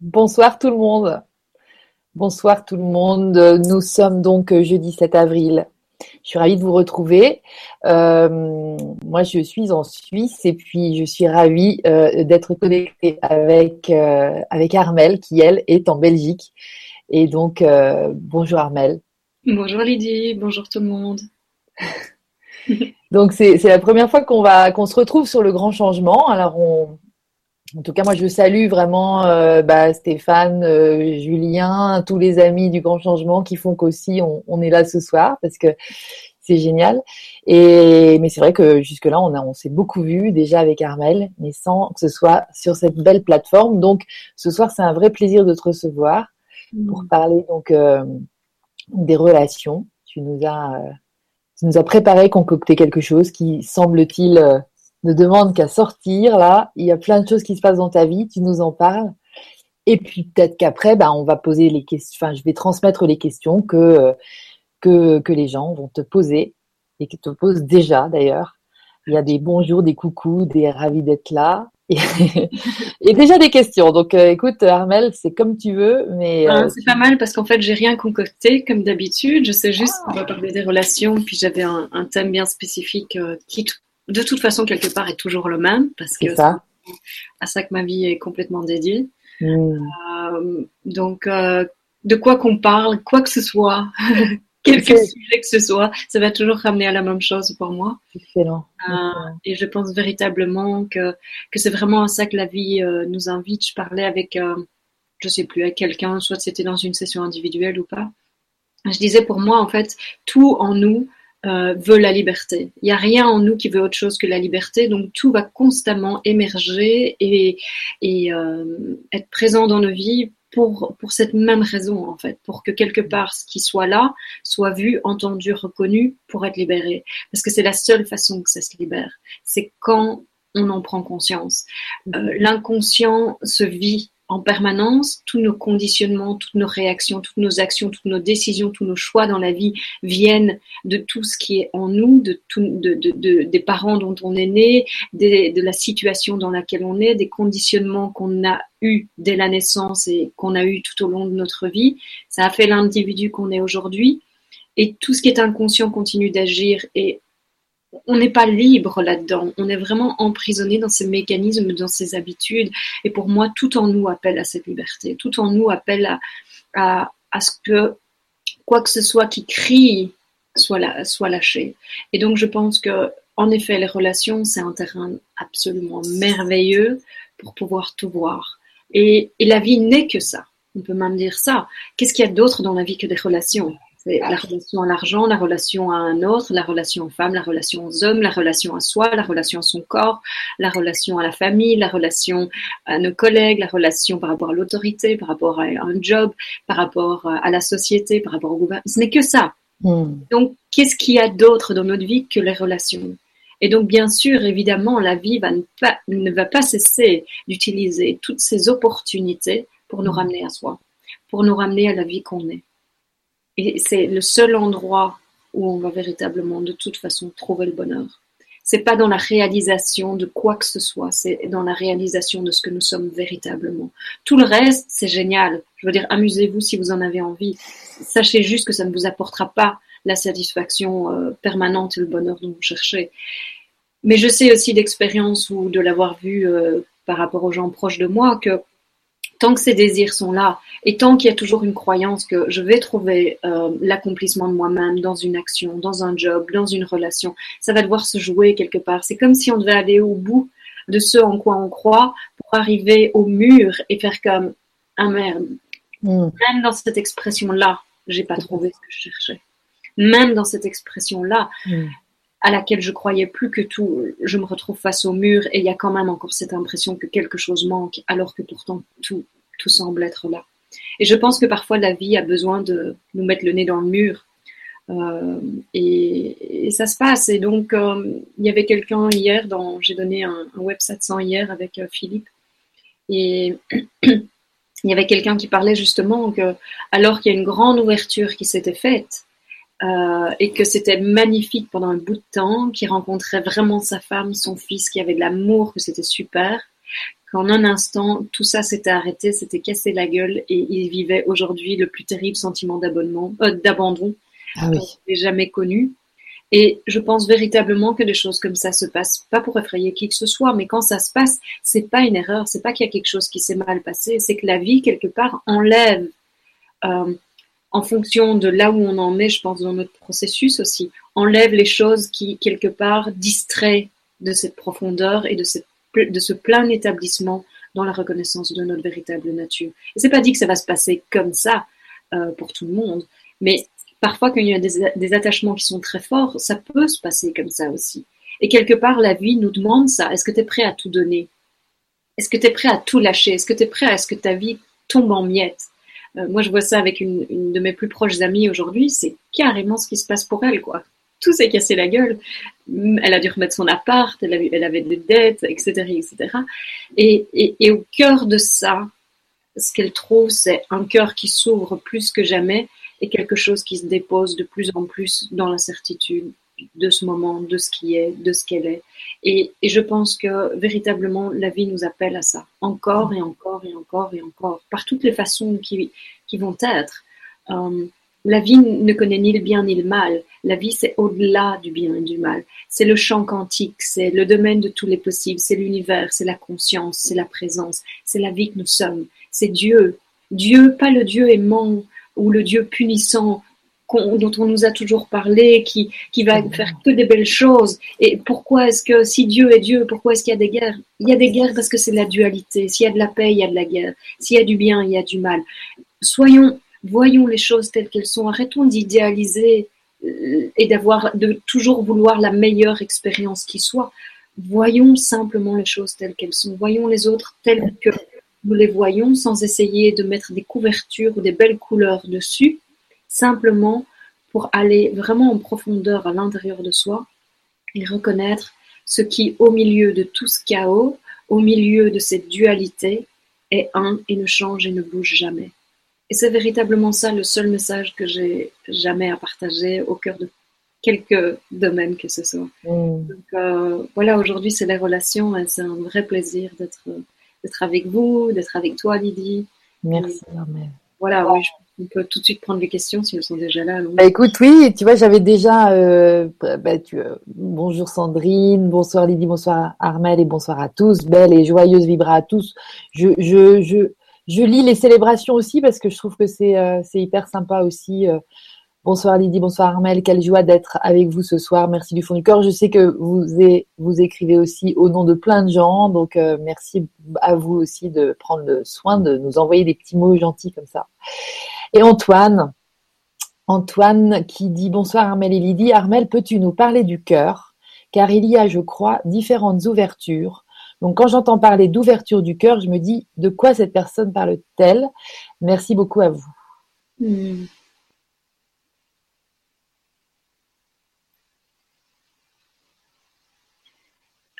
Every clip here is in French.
Bonsoir tout le monde. Bonsoir tout le monde. Nous sommes donc jeudi 7 avril. Je suis ravie de vous retrouver. Euh, moi, je suis en Suisse et puis je suis ravie euh, d'être connectée avec euh, avec Armel qui elle est en Belgique. Et donc bonjour Armel. Bonjour Lydie. Bonjour tout le monde. donc c'est la première fois qu'on va qu'on se retrouve sur le grand changement. Alors on en tout cas, moi, je salue vraiment euh, bah, Stéphane, euh, Julien, tous les amis du Grand Changement qui font qu'aussi on, on, est là ce soir parce que c'est génial. Et mais c'est vrai que jusque là, on a, on s'est beaucoup vu déjà avec Armel, mais sans que ce soit sur cette belle plateforme. Donc, ce soir, c'est un vrai plaisir de te recevoir pour mmh. parler donc euh, des relations. Tu nous as, tu nous as préparé, concocté quelque chose qui semble-t-il ne demande qu'à sortir là. Il y a plein de choses qui se passent dans ta vie, tu nous en parles. Et puis peut-être qu'après, ben, on va poser les questions. Enfin, je vais transmettre les questions que que, que les gens vont te poser et qui te posent déjà d'ailleurs. Il y a des bonjours, des coucous, des ravis d'être là. Et, déjà des questions. Donc, euh, écoute, Armel, c'est comme tu veux, mais euh, c'est pas mal parce qu'en fait, j'ai rien concocté comme d'habitude. Je sais juste qu'on va parler des relations, puis j'avais un, un, thème bien spécifique euh, qui de toute façon, quelque part, est toujours le même, parce que c'est à ça que ma vie est complètement dédiée. Hmm. Euh, donc, euh, de quoi qu'on parle, quoi que ce soit, quelque sujet que ce soit, ça va toujours ramener à la même chose pour moi. Excellent. Euh, et je pense véritablement que, que c'est vraiment à ça que la vie nous invite. Je parlais avec, je sais plus, avec quelqu'un, soit c'était dans une session individuelle ou pas. Je disais pour moi, en fait, tout en nous euh, veut la liberté. Il n'y a rien en nous qui veut autre chose que la liberté, donc tout va constamment émerger et, et euh, être présent dans nos vies pour, pour cette même raison, en fait, pour que quelque part ce qui soit là soit vu, entendu, reconnu pour être libéré. Parce que c'est la seule façon que ça se libère. C'est quand on en prend conscience. Euh, L'inconscient se vit en permanence, tous nos conditionnements, toutes nos réactions, toutes nos actions, toutes nos décisions, tous nos choix dans la vie viennent de tout ce qui est en nous, de, des parents dont on est né, de la situation dans laquelle on est, des conditionnements qu'on a eus dès la naissance et qu'on a eu tout au long de notre vie. Ça a fait l'individu qu'on est aujourd'hui. Et tout ce qui est inconscient continue d'agir et on n'est pas libre là-dedans. On est vraiment emprisonné dans ces mécanismes, dans ces habitudes. Et pour moi, tout en nous appelle à cette liberté. Tout en nous appelle à, ce que quoi que ce soit qui crie soit, soit lâché. Et donc, je pense que, en effet, les relations, c'est un terrain absolument merveilleux pour pouvoir tout voir. Et, et la vie n'est que ça. On peut même dire ça. Qu'est-ce qu'il y a d'autre dans la vie que des relations? C'est la relation à l'argent, la relation à un autre, la relation aux femmes, la relation aux hommes, la relation à soi, la relation à son corps, la relation à la famille, la relation à nos collègues, la relation par rapport à l'autorité, par rapport à un job, par rapport à la société, par rapport au gouvernement. Ce n'est que ça. Hmm. Donc, qu'est-ce qu'il y a d'autre dans notre vie que les relations? Et donc, bien sûr, évidemment, la vie va ne, pas, ne va pas cesser d'utiliser toutes ces opportunités pour nous hmm. ramener à soi, pour nous ramener à la vie qu'on est. Et c'est le seul endroit où on va véritablement, de toute façon, trouver le bonheur. C'est pas dans la réalisation de quoi que ce soit, c'est dans la réalisation de ce que nous sommes véritablement. Tout le reste, c'est génial. Je veux dire, amusez-vous si vous en avez envie. Sachez juste que ça ne vous apportera pas la satisfaction euh, permanente et le bonheur dont vous cherchez. Mais je sais aussi d'expérience ou de l'avoir vu euh, par rapport aux gens proches de moi que tant que ces désirs sont là et tant qu'il y a toujours une croyance que je vais trouver euh, l'accomplissement de moi-même dans une action, dans un job, dans une relation, ça va devoir se jouer quelque part. C'est comme si on devait aller au bout de ce en quoi on croit pour arriver au mur et faire comme un ah merde. Hmm. Même dans cette expression-là, j'ai pas trouvé ce que je cherchais. Même dans cette expression-là, hmm à laquelle je croyais plus que tout, je me retrouve face au mur et il y a quand même encore cette impression que quelque chose manque alors que pourtant tout, tout semble être là. Et je pense que parfois la vie a besoin de nous mettre le nez dans le mur. Euh, et, ça se passe. Et donc, euh, il y avait quelqu'un hier, j'ai donné un, web 700 hier avec euh, Philippe. Et il y avait quelqu'un qui parlait justement que, alors qu'il y a une grande ouverture qui s'était faite, euh, et que c'était magnifique pendant un bout de temps, qu'il rencontrait vraiment sa femme, son fils, qui avait de l'amour, que c'était super, qu'en un instant, tout ça s'était arrêté, s'était cassé la gueule et il vivait aujourd'hui le plus terrible sentiment d'abandon, euh, d'abandon ah oui. qu'il jamais connu. Et je pense véritablement que des choses comme ça se passent, pas pour effrayer qui que ce soit, mais quand ça se passe, c'est pas une erreur, c'est pas qu'il y a quelque chose qui s'est mal passé, c'est que la vie quelque part enlève, euh, en fonction de là où on en est, je pense dans notre processus aussi, enlève les choses qui quelque part distraient de cette profondeur et de, cette, de ce plein établissement dans la reconnaissance de notre véritable nature. Et c'est pas dit que ça va se passer comme ça euh, pour tout le monde, mais parfois quand il y a des, des, attachements qui sont très forts, ça peut se passer comme ça aussi. Et quelque part, la vie nous demande ça. Est-ce que tu es prêt à tout donner? Est-ce que tu es prêt à tout lâcher? Est-ce que tu es prêt à ce que ta vie tombe en miettes? Euh, Moi, je vois ça avec une, de mes plus proches amies aujourd'hui. C'est carrément ce qui se passe pour elle, quoi. Tout s'est cassé la gueule. Elle a dû remettre son appart, elle avait, des dettes, etc., etc. Et, et, et au cœur de ça, ce qu'elle trouve, c'est un cœur qui s'ouvre plus que jamais et quelque chose qui se dépose de plus en plus dans l'incertitude de ce moment, de ce qui est, de ce qu'elle est. Et, je pense que véritablement la vie nous appelle à ça, encore et encore et encore et encore, par toutes les façons qui, qui vont être. Euh, la vie ne connaît ni le bien ni le mal. La vie, c'est au-delà du bien et du mal. C'est le champ quantique, c'est le domaine de tous les possibles, c'est l'univers, c'est la conscience, c'est la présence, c'est la vie que nous sommes, c'est Dieu. Dieu, pas le Dieu aimant ou le Dieu punissant dont on nous a toujours parlé, qui, qui va faire que des belles choses. Et pourquoi est-ce que, si Dieu est Dieu, pourquoi est-ce qu'il y a des guerres? Il y a des guerres parce que c'est la dualité. S'il y a de la paix, il y a de la guerre. S'il y a du bien, il y a du mal. Soyons, voyons les choses telles qu'elles sont. Arrêtons d'idéaliser et d'avoir, de toujours vouloir la meilleure expérience qui soit. Voyons simplement les choses telles qu'elles sont. Voyons les autres telles que nous les voyons sans essayer de mettre des couvertures ou des belles couleurs dessus, simplement pour aller vraiment en profondeur à l'intérieur de soi et reconnaître ce qui, au milieu de tout ce chaos, au milieu de cette dualité, est un et ne change et ne bouge jamais. Et c'est véritablement ça le seul message que j'ai jamais à partager au cœur de quelques domaines que ce soit. Mm. Donc euh, voilà, aujourd'hui c'est les relations et c'est un vrai plaisir d'être d'être avec vous, d'être avec toi Lydie. Merci Armel. Voilà, oui, on peut tout de suite prendre les questions si elles sont déjà là. Bah, écoute, oui, tu vois, j'avais déjà. Euh, bah, euh, bonjour Sandrine, bonsoir Lydie, bonsoir Armel et bonsoir à tous. Belle et joyeuse vibra à tous. Je, je, je, je lis les célébrations aussi parce que je trouve que c'est euh, hyper sympa aussi. Bonsoir Lydie, bonsoir Armel, quelle joie d'être avec vous ce soir. Merci du fond du cœur. Je sais que vous, vous écrivez aussi au nom de plein de gens, donc merci à vous aussi de prendre le soin de nous envoyer des petits mots gentils comme ça. Et Antoine, Antoine qui dit bonsoir Armel et Lydie. Armel, peux-tu nous parler du cœur? Car il y a, je crois, différentes ouvertures donc quand j'entends parler d'ouverture du cœur, je me dis de quoi cette personne parle-t-elle? Merci beaucoup à vous. Hmm.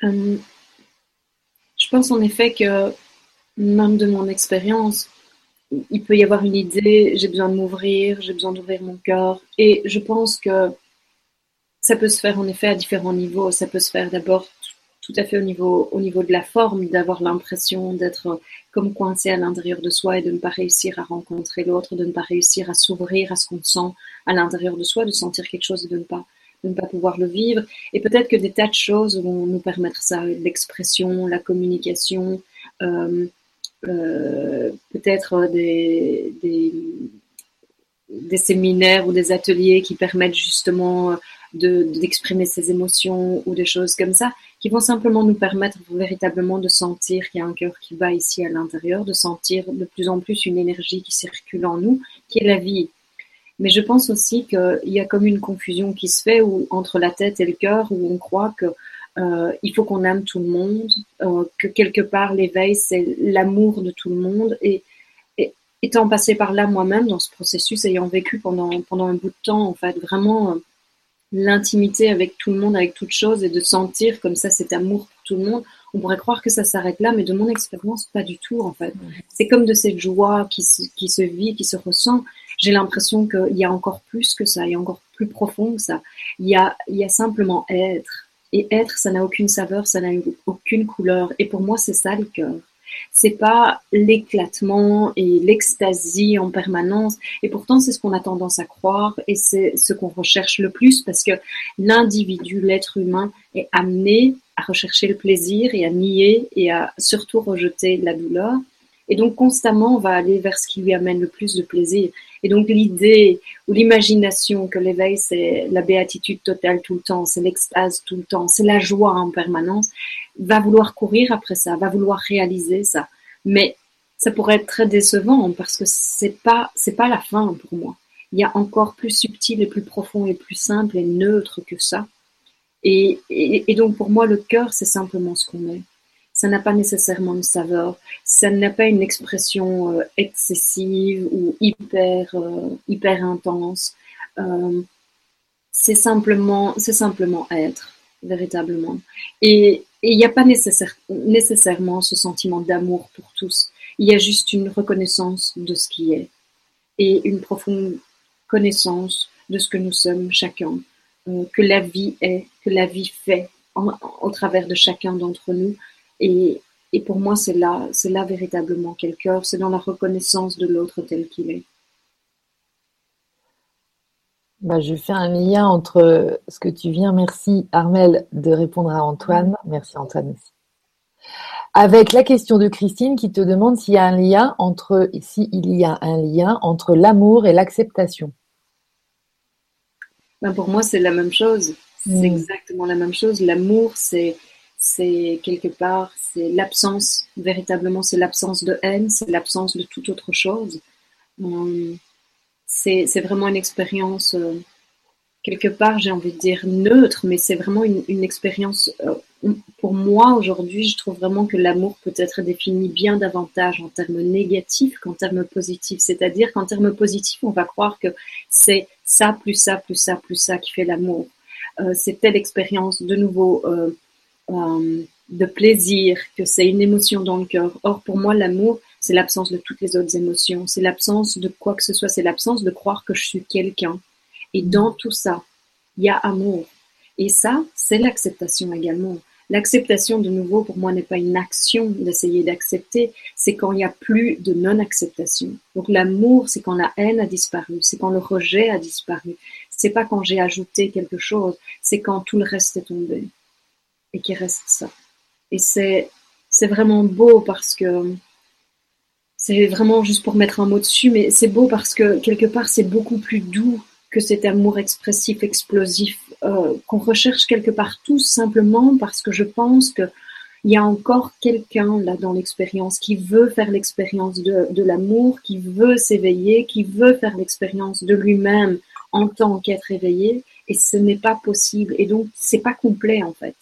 Euh, je pense en effet que même de mon expérience, il peut y avoir une idée, j'ai besoin de m'ouvrir, j'ai besoin d'ouvrir mon cœur. Et je pense que ça peut se faire en effet à différents niveaux. Ça peut se faire d'abord tout à fait au niveau, au niveau de la forme, d'avoir l'impression d'être comme coincé à l'intérieur de soi et de ne pas réussir à rencontrer l'autre, de ne pas réussir à s'ouvrir à ce qu'on sent à l'intérieur de soi, de sentir quelque chose et de ne pas, ne pas pouvoir le vivre. Et peut-être que des tas de choses vont nous permettre ça, l'expression, la communication, euh, euh, peut-être des, des, séminaires ou des ateliers qui permettent justement d'exprimer ses émotions ou des choses comme ça, qui vont simplement nous permettre véritablement de sentir qu'il y a un cœur qui bat ici à l'intérieur, de sentir de plus en plus une énergie qui circule en nous, qui est la vie. Mais je pense aussi qu'il y a comme une confusion qui se fait entre la tête et le cœur, où on croit que euh, il faut qu'on aime tout le monde, euh, que quelque part l'éveil c'est l'amour de tout le monde et, et, étant passé par là moi-même dans ce processus, ayant vécu pendant pendant un bout de temps en fait vraiment l'intimité avec tout le monde, avec toute chose, et de sentir comme ça cet amour pour tout le monde, on pourrait croire que ça s'arrête là, mais de mon expérience, pas du tout en fait. C'est comme de cette joie qui se, qui se vit, qui se ressent. J'ai l'impression qu'il y a encore plus que ça, il y a encore plus profond que ça. Il y a, il y a simplement être. Et être, ça n'a aucune saveur, ça n'a aucune couleur. Et pour moi, c'est ça le cœur. C'est pas l'éclatement et l'extasie en permanence. Et pourtant, c'est ce qu'on a tendance à croire et c'est ce qu'on recherche le plus parce que l'individu, l'être humain, est amené à rechercher le plaisir et à nier et à surtout rejeter la douleur. Et donc constamment, on va aller vers ce qui lui amène le plus de plaisir. Et donc l'idée ou l'imagination que l'éveil, c'est la béatitude totale tout le temps, c'est l'extase tout le temps, c'est la joie en permanence, va vouloir courir après ça, va vouloir réaliser ça. Mais ça pourrait être très décevant parce que c'est pas pas la fin pour moi. Il y a encore plus subtil et plus profond et plus simple et neutre que ça. Et, et donc pour moi, le cœur, c'est simplement ce qu'on est ça n'a pas nécessairement une saveur, ça n'a pas une expression euh, excessive ou hyper, euh, hyper intense. Euh, c'est simplement, c'est simplement être, véritablement. Et il n'y a pas nécessaire, nécessairement ce sentiment d'amour pour tous. Il y a juste une reconnaissance de ce qui est et une profonde connaissance de ce que nous sommes chacun, que la vie est, que la vie fait au travers de chacun d'entre nous, et, pour moi, c'est là, c'est là véritablement quel cœur, c'est dans la reconnaissance de l'autre tel qu'il est. Bah, je fais un lien entre ce que tu viens, merci Armel, de répondre à Antoine. Merci Antoine aussi. Avec la question de Christine qui te demande s'il y a un lien entre, s'il y a un lien entre l'amour et l'acceptation. Ben pour moi, c'est la même chose. C'est hmm. exactement la même chose. L'amour, c'est c'est quelque part, c'est l'absence, véritablement, c'est l'absence de haine, c'est l'absence de toute autre chose. Euh, c'est vraiment une expérience, euh, quelque part, j'ai envie de dire neutre, mais c'est vraiment une, expérience, euh, pour moi aujourd'hui, je trouve vraiment que l'amour peut être défini bien davantage en termes négatifs qu'en termes positifs. C'est-à-dire qu'en termes positifs, on va croire que c'est ça, plus ça, plus ça, plus ça qui fait l'amour. c'est telle expérience, de nouveau, euh, de plaisir, que c'est une émotion dans le cœur. Or, pour moi, l'amour, c'est l'absence de toutes les autres émotions. C'est l'absence de quoi que ce soit. C'est l'absence de croire que je suis quelqu'un. Et dans tout ça, il y a amour. Et ça, c'est l'acceptation également. L'acceptation, de nouveau, pour moi, n'est pas une action d'essayer d'accepter, c'est quand il n'y a plus de non-acceptation. Donc l'amour, c'est quand la haine a disparu, c'est quand le rejet a disparu, c'est pas quand j'ai ajouté quelque chose, c'est quand tout le reste est tombé et qui reste ça. Et c'est, c'est vraiment beau parce que c'est vraiment juste pour mettre un mot dessus, mais c'est beau parce que quelque part c'est beaucoup plus doux que cet amour expressif, explosif euh, qu'on recherche quelque part tous simplement parce que je pense que il y a encore quelqu'un là dans l'expérience qui veut faire l'expérience de, de l'amour, qui veut s'éveiller, qui veut faire l'expérience de lui-même en tant qu'être éveillé, et ce n'est pas possible. Et donc c'est pas complet en fait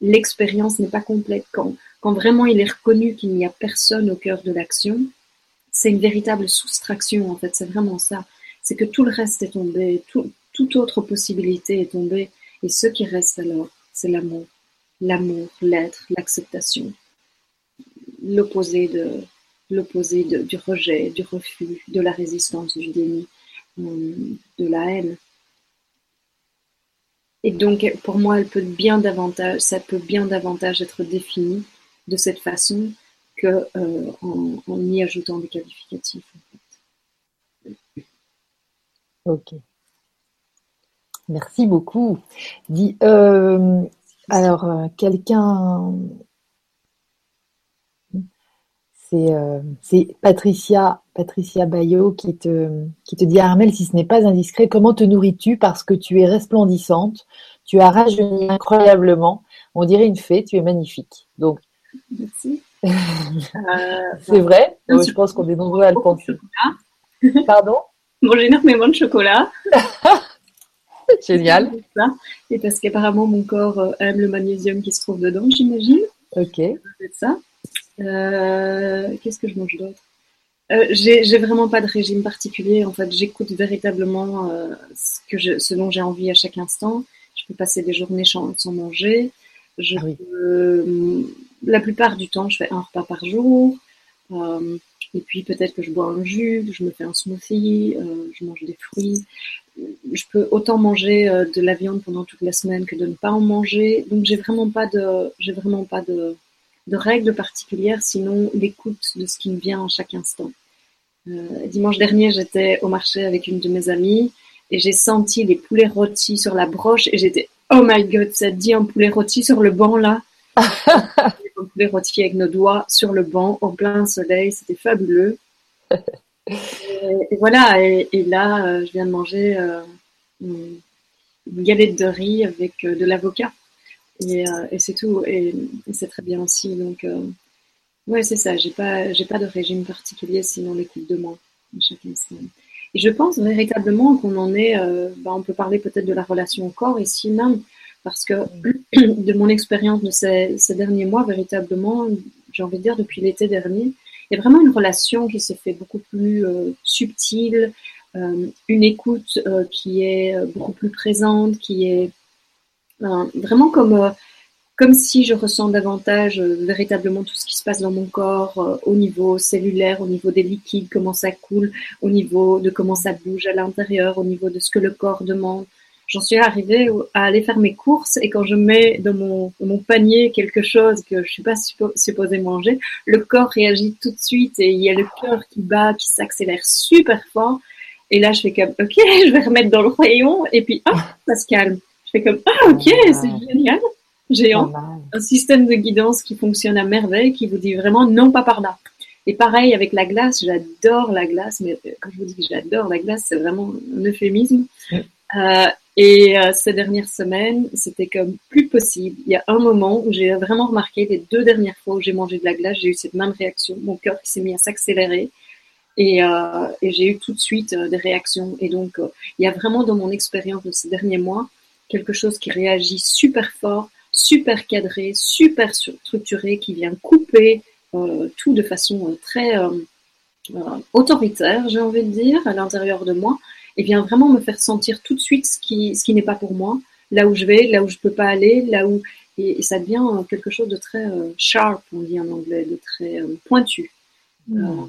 l'expérience n'est pas complète. Quand, vraiment il est reconnu qu'il n'y a personne au cœur de l'action, c'est une véritable soustraction en fait, c'est vraiment ça. C'est que tout le reste est tombé, toute autre possibilité est tombée, et ce qui reste alors, c'est l'amour. L'amour, l'être, l'acceptation. L'opposé de l'opposé du rejet, du refus, de la résistance, du déni, euh, de la haine. Et donc, pour moi, elle peut bien davantage, ça peut bien davantage être défini de cette façon que euh, en, y ajoutant des qualificatifs. Ok. Merci beaucoup. Euh, alors, euh, euh, c'est Patricia, Patricia Bayot qui te, qui te dit Armel, si ce n'est pas indiscret, comment te nourris-tu Parce que tu es resplendissante, tu as rajeuni incroyablement. On dirait une fée, tu es magnifique. Donc, Merci. c'est vrai, je pense qu'on est nombreux à le penser. Pardon? Manger énormément de chocolat. Génial. Et parce qu'apparemment, mon corps euh, aime le magnésium qui se trouve dedans, j'imagine. Ok. C'est ça. Euh, qu'est-ce que je mange d'autre? Euh, J'ai vraiment pas de régime particulier. En fait, j'écoute véritablement euh, ce, que je, ce dont j'ai envie à chaque instant. Je peux passer des journées sans, manger. Je ah la plupart du temps, je fais un repas par jour. et puis peut-être que je bois un jus, je me fais un smoothie, je mange des fruits. Je peux autant manger de la viande pendant toute la semaine que de ne pas en manger. Donc j'ai vraiment pas de, j'ai vraiment pas de, de règles particulières, sinon l'écoute de ce qui me vient à chaque instant. Euh, dimanche dernier, j'étais au marché avec une de mes amies et j'ai senti les poulets rôtis sur la broche et j'étais oh my god, ça dit un poulet rôti sur le banc là. un poulet rôti avec nos doigts sur le banc en plein soleil, c'était fabuleux. et, voilà, et, là, euh, je viens de manger euh, une, galette de riz avec de l'avocat. Et, c'est tout, et, c'est très bien aussi. Donc, Ouais, c'est ça. J'ai pas, j'ai pas de régime particulier, sinon l'écoute de moi chaque instant. Et je pense véritablement qu'on en est. Euh, bah, on peut parler peut-être de la relation au corps ici même, parce que de mon expérience de ces, derniers mois, véritablement, j'ai envie de dire depuis l'été dernier, il y a vraiment une relation qui s'est fait beaucoup plus euh, subtile, euh, une écoute euh, qui est beaucoup plus présente, qui est vraiment comme comme si je ressens davantage euh, véritablement tout ce qui se passe dans mon corps euh, au niveau cellulaire, au niveau des liquides, comment ça coule, au niveau de comment ça bouge à l'intérieur, au niveau de ce que le corps demande. J'en suis arrivée à aller faire mes courses et quand je mets dans mon, mon panier quelque chose que je suis pas supposée manger, le corps réagit tout de suite et il y a le cœur qui bat, qui s'accélère super fort. Et là, je fais comme, ok, je vais remettre dans le rayon et puis, hop, ça se calme. Je fais comme, ah, ok, c'est génial géant, un système de guidance qui fonctionne à merveille, qui vous dit vraiment non, pas par là. Et pareil avec la glace, j'adore la glace, mais euh, quand je vous dis que j'adore la glace, c'est vraiment un euphémisme. Euh, et euh, ces dernières semaines, c'était comme plus possible. Il y a un moment où j'ai vraiment remarqué, les deux dernières fois où j'ai mangé de la glace, j'ai eu cette même réaction. Mon cœur qui s'est mis à s'accélérer. Et, euh, et j'ai eu tout de suite des réactions. Et donc, il y a vraiment dans mon expérience de ces derniers mois quelque chose qui réagit super fort super cadré, super structuré, qui vient couper euh, tout de façon euh, très euh, autoritaire, j'ai envie de dire, à l'intérieur de moi, et vient vraiment me faire sentir tout de suite ce qui, ce qui n'est pas pour moi, là où je vais, là où je peux pas aller, là où et, ça devient quelque chose de très sharp, on dit en anglais, de très pointu. Mm.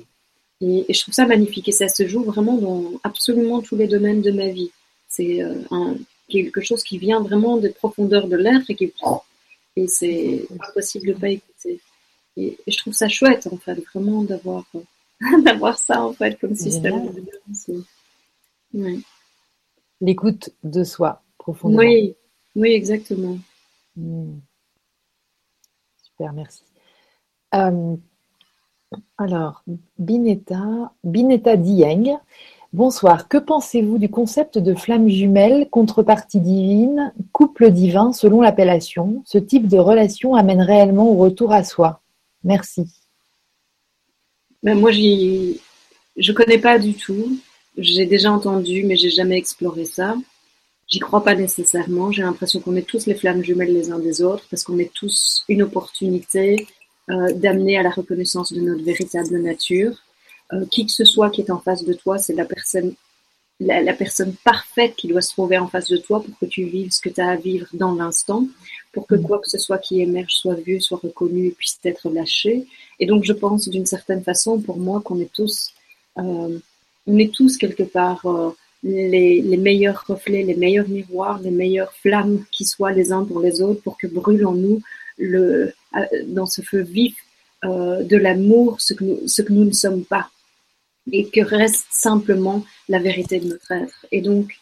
Et, et, je trouve ça magnifique et ça se joue vraiment dans absolument tous les domaines de ma vie. C'est un, quelque chose qui vient vraiment des profondeurs de l'être et qui et c'est impossible de pas écouter. Et, je trouve ça chouette en fait, vraiment d'avoir d'avoir ça en fait comme système. L'écoute de soi profondément. Oui, oui exactement. Hmm. Super, merci. Euh, alors, Bineta, Bineta Dieng Bonsoir. Que pensez-vous du concept de flamme jumelle, contrepartie divine, couple divin selon l'appellation? Ce type de relation amène réellement au retour à soi. Merci. Ben moi, je ne connais pas du tout. J'ai déjà entendu, mais j'ai jamais exploré ça. J'y crois pas nécessairement. J'ai l'impression qu'on est tous les flammes jumelles les uns des autres parce qu'on est tous une opportunité euh, d'amener à la reconnaissance de notre véritable nature euh, qui que ce soit qui est en face de toi, c'est la personne, la, personne parfaite qui doit se trouver en face de toi pour que tu vives ce que tu as à vivre dans l'instant, pour que mm. quoi que ce soit qui émerge soit vu, soit reconnu et puisse être lâché. Et donc, je pense d'une certaine façon, pour moi, qu'on est tous, euh, on est tous quelque part euh, les, les, meilleurs reflets, les meilleurs miroirs, les meilleures flammes qui soient les uns pour les autres, pour que brûle en nous le, dans ce feu vif euh, de l'amour ce que nous, ce que nous ne sommes pas et que reste simplement la vérité de notre être. Et donc,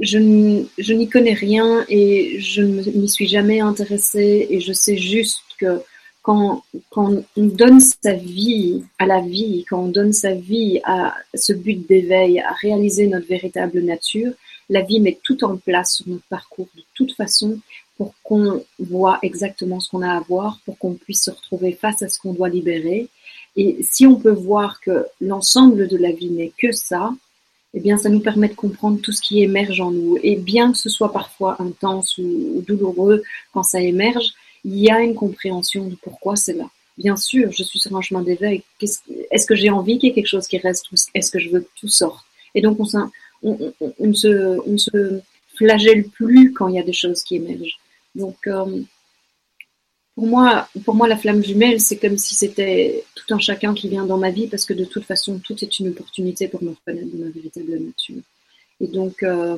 je n'y connais rien et je ne m'y suis jamais intéressée et je sais juste que quand, quand on donne sa vie à la vie, quand on donne sa vie à ce but d'éveil, à réaliser notre véritable nature, la vie met tout en place sur notre parcours de toute façon pour qu'on voit exactement ce qu'on a à voir, pour qu'on puisse se retrouver face à ce qu'on doit libérer et si on peut voir que l'ensemble de la vie n'est que ça, eh bien, ça nous permet de comprendre tout ce qui émerge en nous. Et bien que ce soit parfois intense ou, douloureux quand ça émerge, il y a une compréhension de pourquoi c'est là. Bien sûr, je suis sur un chemin d'éveil. Est-ce que j'ai envie qu'il y ait quelque chose qui reste ou est-ce que je veux que tout sorte? Et donc, on, on, on, se, on se flagelle plus quand il y a des choses qui émergent. Donc, euh, pour moi, pour moi, la flamme jumelle, c'est comme si c'était tout un chacun qui vient dans ma vie parce que de toute façon, tout est une opportunité pour me reconnaître de ma véritable nature. Et donc, euh,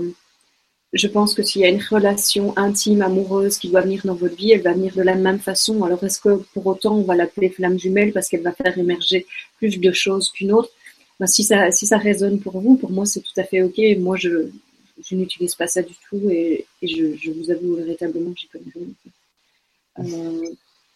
je pense que s'il y a une relation intime, amoureuse qui doit venir dans votre vie, elle va venir de la même façon. Alors est-ce que pour autant on va l'appeler flamme jumelle parce qu'elle va faire émerger plus de choses qu'une autre? Ben, si, ça, si ça résonne pour vous, pour moi c'est tout à fait ok. Moi je, je n'utilise pas ça du tout et, je, je, vous avoue véritablement que j'y connais rien. Euh,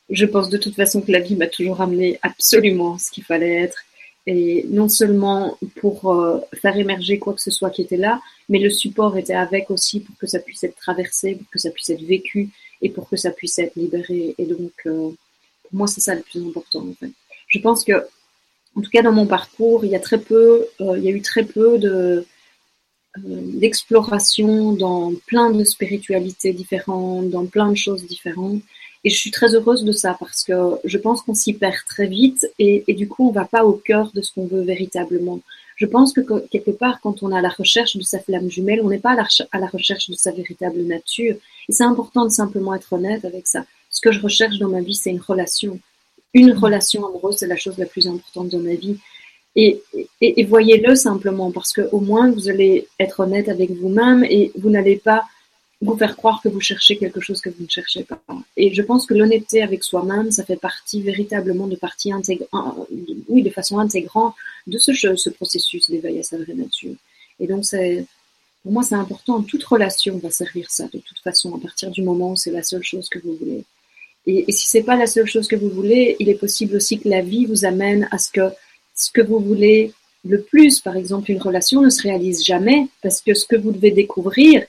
je pense de toute façon que la vie m'a toujours amené absolument ce qu'il fallait être et non seulement pour euh, faire émerger quoi que ce soit qui était là, mais le support était avec aussi pour que ça puisse être traversé, pour que ça puisse être vécu et pour que ça puisse être libéré. Et donc, euh, pour moi, c'est ça le plus important. En fait. Je pense que, en tout cas dans mon parcours, il y a très peu, il y a eu très peu de d'exploration dans plein de spiritualités différentes, dans plein de choses différentes. Et je suis très heureuse de ça parce que je pense qu'on s'y perd très vite et, du coup, on va pas au cœur de ce qu'on veut véritablement. Je pense que quelque part, quand on a la recherche de sa flamme jumelle, on n'est pas à la, à recherche de sa véritable nature. Et c'est important de simplement être honnête avec ça. Ce que je recherche dans ma vie, c'est une relation. Une relation amoureuse, c'est la chose la plus importante dans ma vie. Et, et, et voyez-le simplement parce que au moins vous allez être honnête avec vous-même et vous n'allez pas vous faire croire que vous cherchez quelque chose que vous ne cherchez pas. Et je pense que l'honnêteté avec soi-même, ça fait partie véritablement de partie intégrante, oui, de façon intégrante de ce, ce processus d'éveil à sa vraie nature. Et donc, pour moi, c'est important. Toute relation va servir ça, de toute façon, à partir du moment où c'est la seule chose que vous voulez. Et, et si c'est pas la seule chose que vous voulez, il est possible aussi que la vie vous amène à ce que ce que vous voulez le plus, par exemple, une relation ne se réalise jamais parce que ce que vous devez découvrir,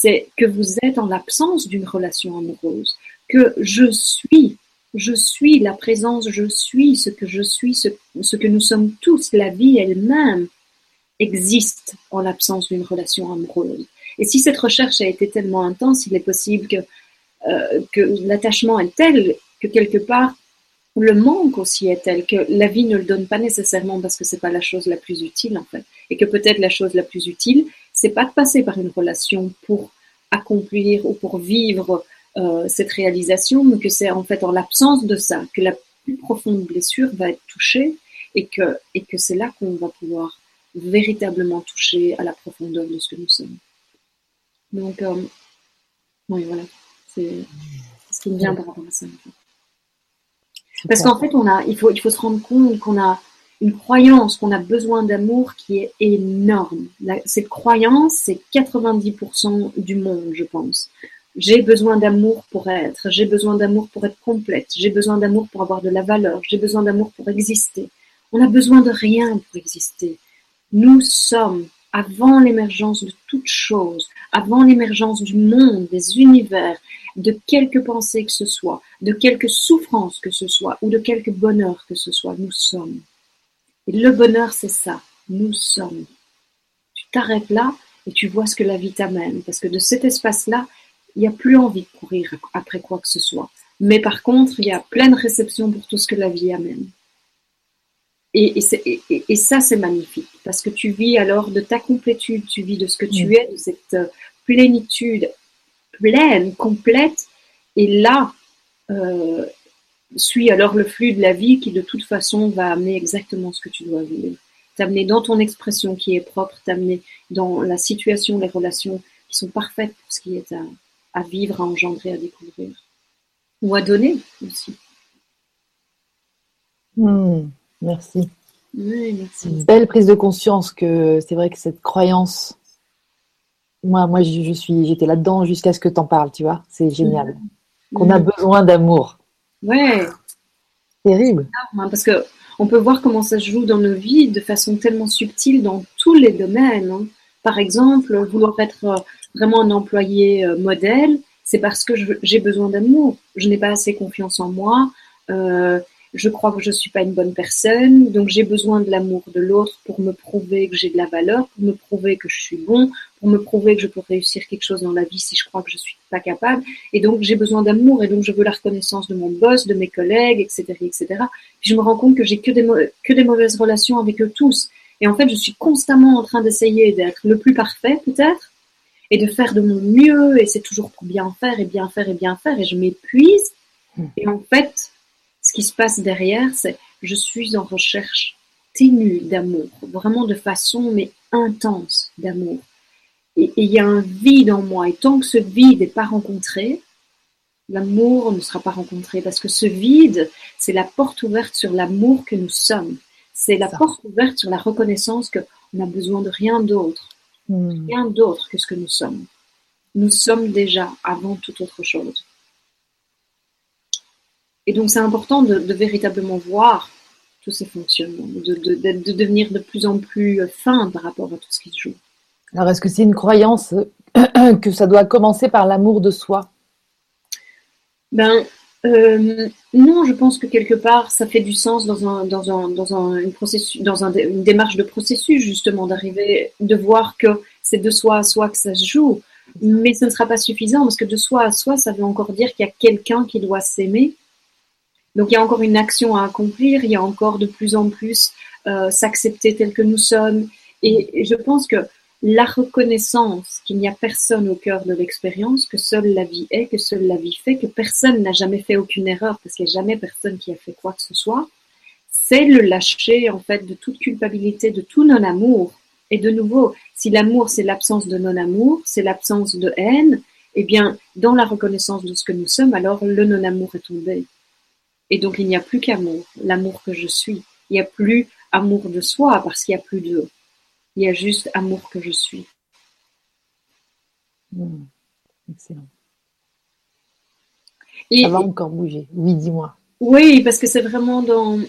c'est que vous êtes en l'absence d'une relation amoureuse, que je suis, je suis la présence, je suis ce que je suis, ce, que nous sommes tous, la vie elle-même existe en l'absence d'une relation amoureuse. Et si cette recherche a été tellement intense, il est possible que, euh, que l'attachement est tel que quelque part le manque aussi est tel que la vie ne le donne pas nécessairement parce que c'est pas la chose la plus utile en fait, et que peut-être la chose la plus utile, c'est pas de passer par une relation pour accomplir ou pour vivre euh, cette réalisation, mais que c'est en fait en l'absence de ça que la plus profonde blessure va être touchée et que, et que c'est là qu'on va pouvoir véritablement toucher à la profondeur de ce que nous sommes. Donc, euh, oui, voilà, c'est ce qui me vient par rapport à ça. Parce qu'en fait, on a, il, faut, il faut se rendre compte qu'on a une croyance qu'on a besoin d'amour qui est énorme. cette croyance, c'est 90% du monde, je pense. J'ai besoin d'amour pour être, j'ai besoin d'amour pour être complète, j'ai besoin d'amour pour avoir de la valeur, j'ai besoin d'amour pour exister. On a besoin de rien pour exister. Nous sommes, avant l'émergence de toute chose, avant l'émergence du monde, des univers, de quelque pensée que ce soit, de quelque souffrance que ce soit, ou de quelque bonheur que ce soit, nous sommes. Et le bonheur, c'est ça. Nous sommes. Tu t'arrêtes là et tu vois ce que la vie t'amène. Parce que de cet espace-là, il n'y a plus envie de courir après quoi que ce soit. Mais par contre, il y a pleine réception pour tout ce que la vie amène. Et, et, ça, c'est magnifique. Parce que tu vis alors de ta complétude, tu vis de ce que tu es, de cette euh, plénitude pleine, complète. Et là, euh, suis alors le flux de la vie qui de toute façon va amener exactement ce que tu dois vivre. T'amener dans ton expression qui est propre, t'amener dans la situation, les relations qui sont parfaites pour ce qui est à, vivre, à engendrer, à découvrir. Ou à donner aussi. Hmm, merci. Oui, merci. Une belle prise de conscience que c'est vrai que cette croyance, moi, moi je, suis, j'étais là-dedans jusqu'à ce que tu en parles, tu vois, c'est génial. Qu'on a besoin d'amour. Ouais. Terrible. Hein, parce que on peut voir comment ça se joue dans nos vies de façon tellement subtile dans tous les domaines. Hein. Par exemple, vouloir être euh, vraiment un employé euh, modèle, c'est parce que j'ai besoin d'amour. Je n'ai pas assez confiance en moi. Euh, je crois que je suis pas une bonne personne, donc j'ai besoin de l'amour de l'autre pour me prouver que j'ai de la valeur, pour me prouver que je suis bon, pour me prouver que je peux réussir quelque chose dans la vie si je crois que je suis pas capable. Et donc j'ai besoin d'amour et donc je veux la reconnaissance de mon boss, de mes collègues, etc., etc. Puis je me rends compte que j'ai que des que des mauvaises relations avec eux tous. Et en fait, je suis constamment en train d'essayer d'être le plus parfait, peut-être, et de faire de mon mieux. Et c'est toujours pour bien faire et bien faire et bien faire. Et je m'épuise. Hmm. Et en fait, ce qui se passe derrière, c'est je suis en recherche ténue d'amour, vraiment de façon mais intense d'amour. Et il y a un vide en moi. Et tant que ce vide n'est pas rencontré, l'amour ne sera pas rencontré parce que ce vide, c'est la porte ouverte sur l'amour que nous sommes. C'est la porte ouverte sur la reconnaissance qu'on a besoin de rien d'autre, hmm. rien d'autre que ce que nous sommes. Nous sommes déjà avant toute autre chose. Et donc c'est important de, véritablement voir tous ces fonctionnements, de, de, devenir de plus en plus fin par rapport à tout ce qui se joue. Alors est-ce que c'est une croyance que ça doit commencer par l'amour de soi? Ben, euh, non, je pense que quelque part, ça fait du sens dans, un, dans, un, dans, un, une, démarche de processus, justement, d'arriver, de voir que c'est de soi à soi que ça se joue. Mais ce ne sera pas suffisant, parce que de soi à soi, ça veut encore dire qu'il y a quelqu'un qui doit s'aimer. Donc il y a encore une action à accomplir, il y a encore de plus en plus euh, s'accepter tel que nous sommes. Et je pense que la reconnaissance qu'il n'y a personne au cœur de l'expérience, que seule la vie est, que seule la vie fait, que personne n'a jamais fait aucune erreur parce qu'il n'y a jamais personne qui a fait quoi que ce soit, c'est le lâcher en fait de toute culpabilité, de tout non-amour. Et de nouveau, si l'amour c'est l'absence de non-amour, c'est l'absence de haine, eh bien, dans la reconnaissance de ce que nous sommes, alors le non-amour est tombé. Et donc il n'y a plus qu'amour, l'amour que je suis. Il n'y a plus amour de soi parce qu'il n'y a plus de il y a juste amour que je suis. Hmm. Excellent. Ça va encore bouger. Oui, dis-moi. Oui, parce que c'est vraiment dans.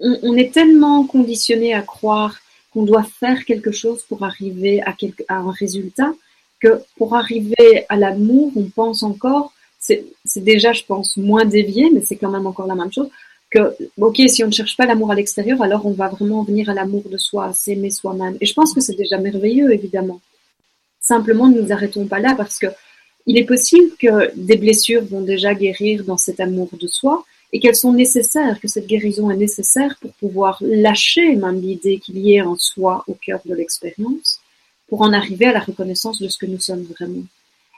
On, est tellement conditionné à croire qu'on doit faire quelque chose pour arriver à, à un résultat que pour arriver à l'amour, on pense encore. C'est déjà, je pense, moins dévié, mais c'est quand même encore la même chose que, ok, si on ne cherche pas l'amour à l'extérieur, alors on va vraiment venir à l'amour de soi, s'aimer soi-même. Et je pense que c'est déjà merveilleux, évidemment. Simplement, ne nous arrêtons pas là parce que il est possible que des blessures vont déjà guérir dans cet amour de soi et qu'elles sont nécessaires, que cette guérison est nécessaire pour pouvoir lâcher même l'idée qu'il y ait en soi au cœur de l'expérience, pour en arriver à la reconnaissance de ce que nous sommes vraiment.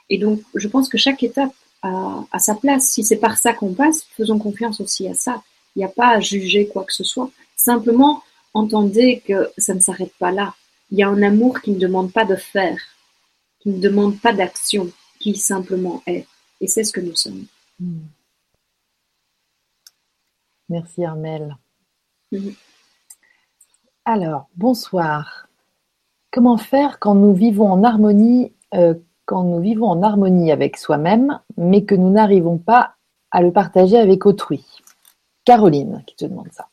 Et donc, je pense que chaque étape a sa place. Si c'est par ça qu'on passe, faisons confiance aussi à ça. Il n'y a pas à juger quoi que ce soit. Simplement, entendez que ça ne s'arrête pas là. Il y a un amour qui ne demande pas de faire, qui ne demande pas d'action, qui simplement est. Et c'est ce que nous sommes. Hmm. Merci Armel. Hmm. Alors, bonsoir. Comment faire quand nous vivons en harmonie, euh, quand nous vivons en harmonie avec soi-même, mais que nous n'arrivons pas à le partager avec autrui? Caroline qui te demande ça.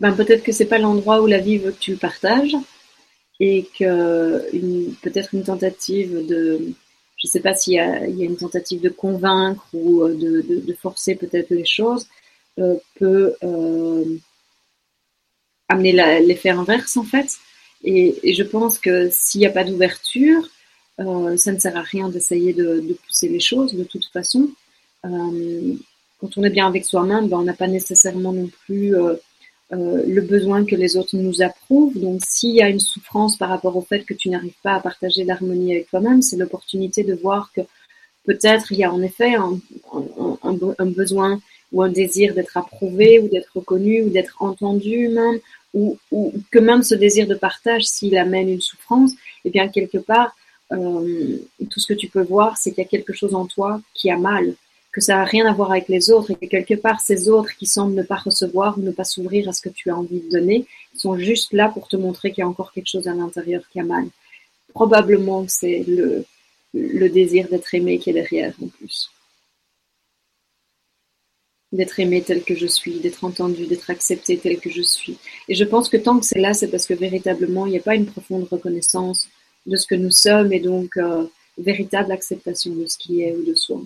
Ben, peut-être que c'est pas l'endroit où la vie veut que tu le partages et que peut-être une tentative de, je sais pas s'il y, a, une tentative de convaincre ou euh, de, forcer peut-être les choses, euh, peut euh, amener l'effet inverse en fait. et, je pense que s'il n'y a pas d'ouverture, euh, ça ne sert à rien d'essayer de, pousser les choses de toute façon. Euh, quand on est bien avec soi-même, ben, on n'a pas nécessairement non plus euh, le besoin que les autres nous approuvent. Donc s'il y a une souffrance par rapport au fait que tu n'arrives pas à partager l'harmonie avec toi-même, c'est l'opportunité de voir que peut-être il y a en effet un, besoin ou un désir d'être approuvé ou d'être reconnu ou d'être entendu même, ou, que même ce désir de partage, s'il amène une souffrance, eh bien quelque part, euh, tout ce que tu peux voir, c'est qu'il y a quelque chose en toi qui a mal, que ça n'a rien à voir avec les autres et que quelque part ces autres qui semblent ne pas recevoir ou ne pas s'ouvrir à ce que tu as envie de donner sont juste là pour te montrer qu'il y a encore quelque chose à l'intérieur qui a mal. Probablement que c'est le, le désir d'être aimé qui est derrière en plus. D'être aimé tel que je suis, d'être entendu, d'être accepté tel que je suis. Et je pense que tant que c'est là, c'est parce que véritablement, il n'y a pas une profonde reconnaissance de ce que nous sommes et donc euh, véritable acceptation de ce qui est ou de soi.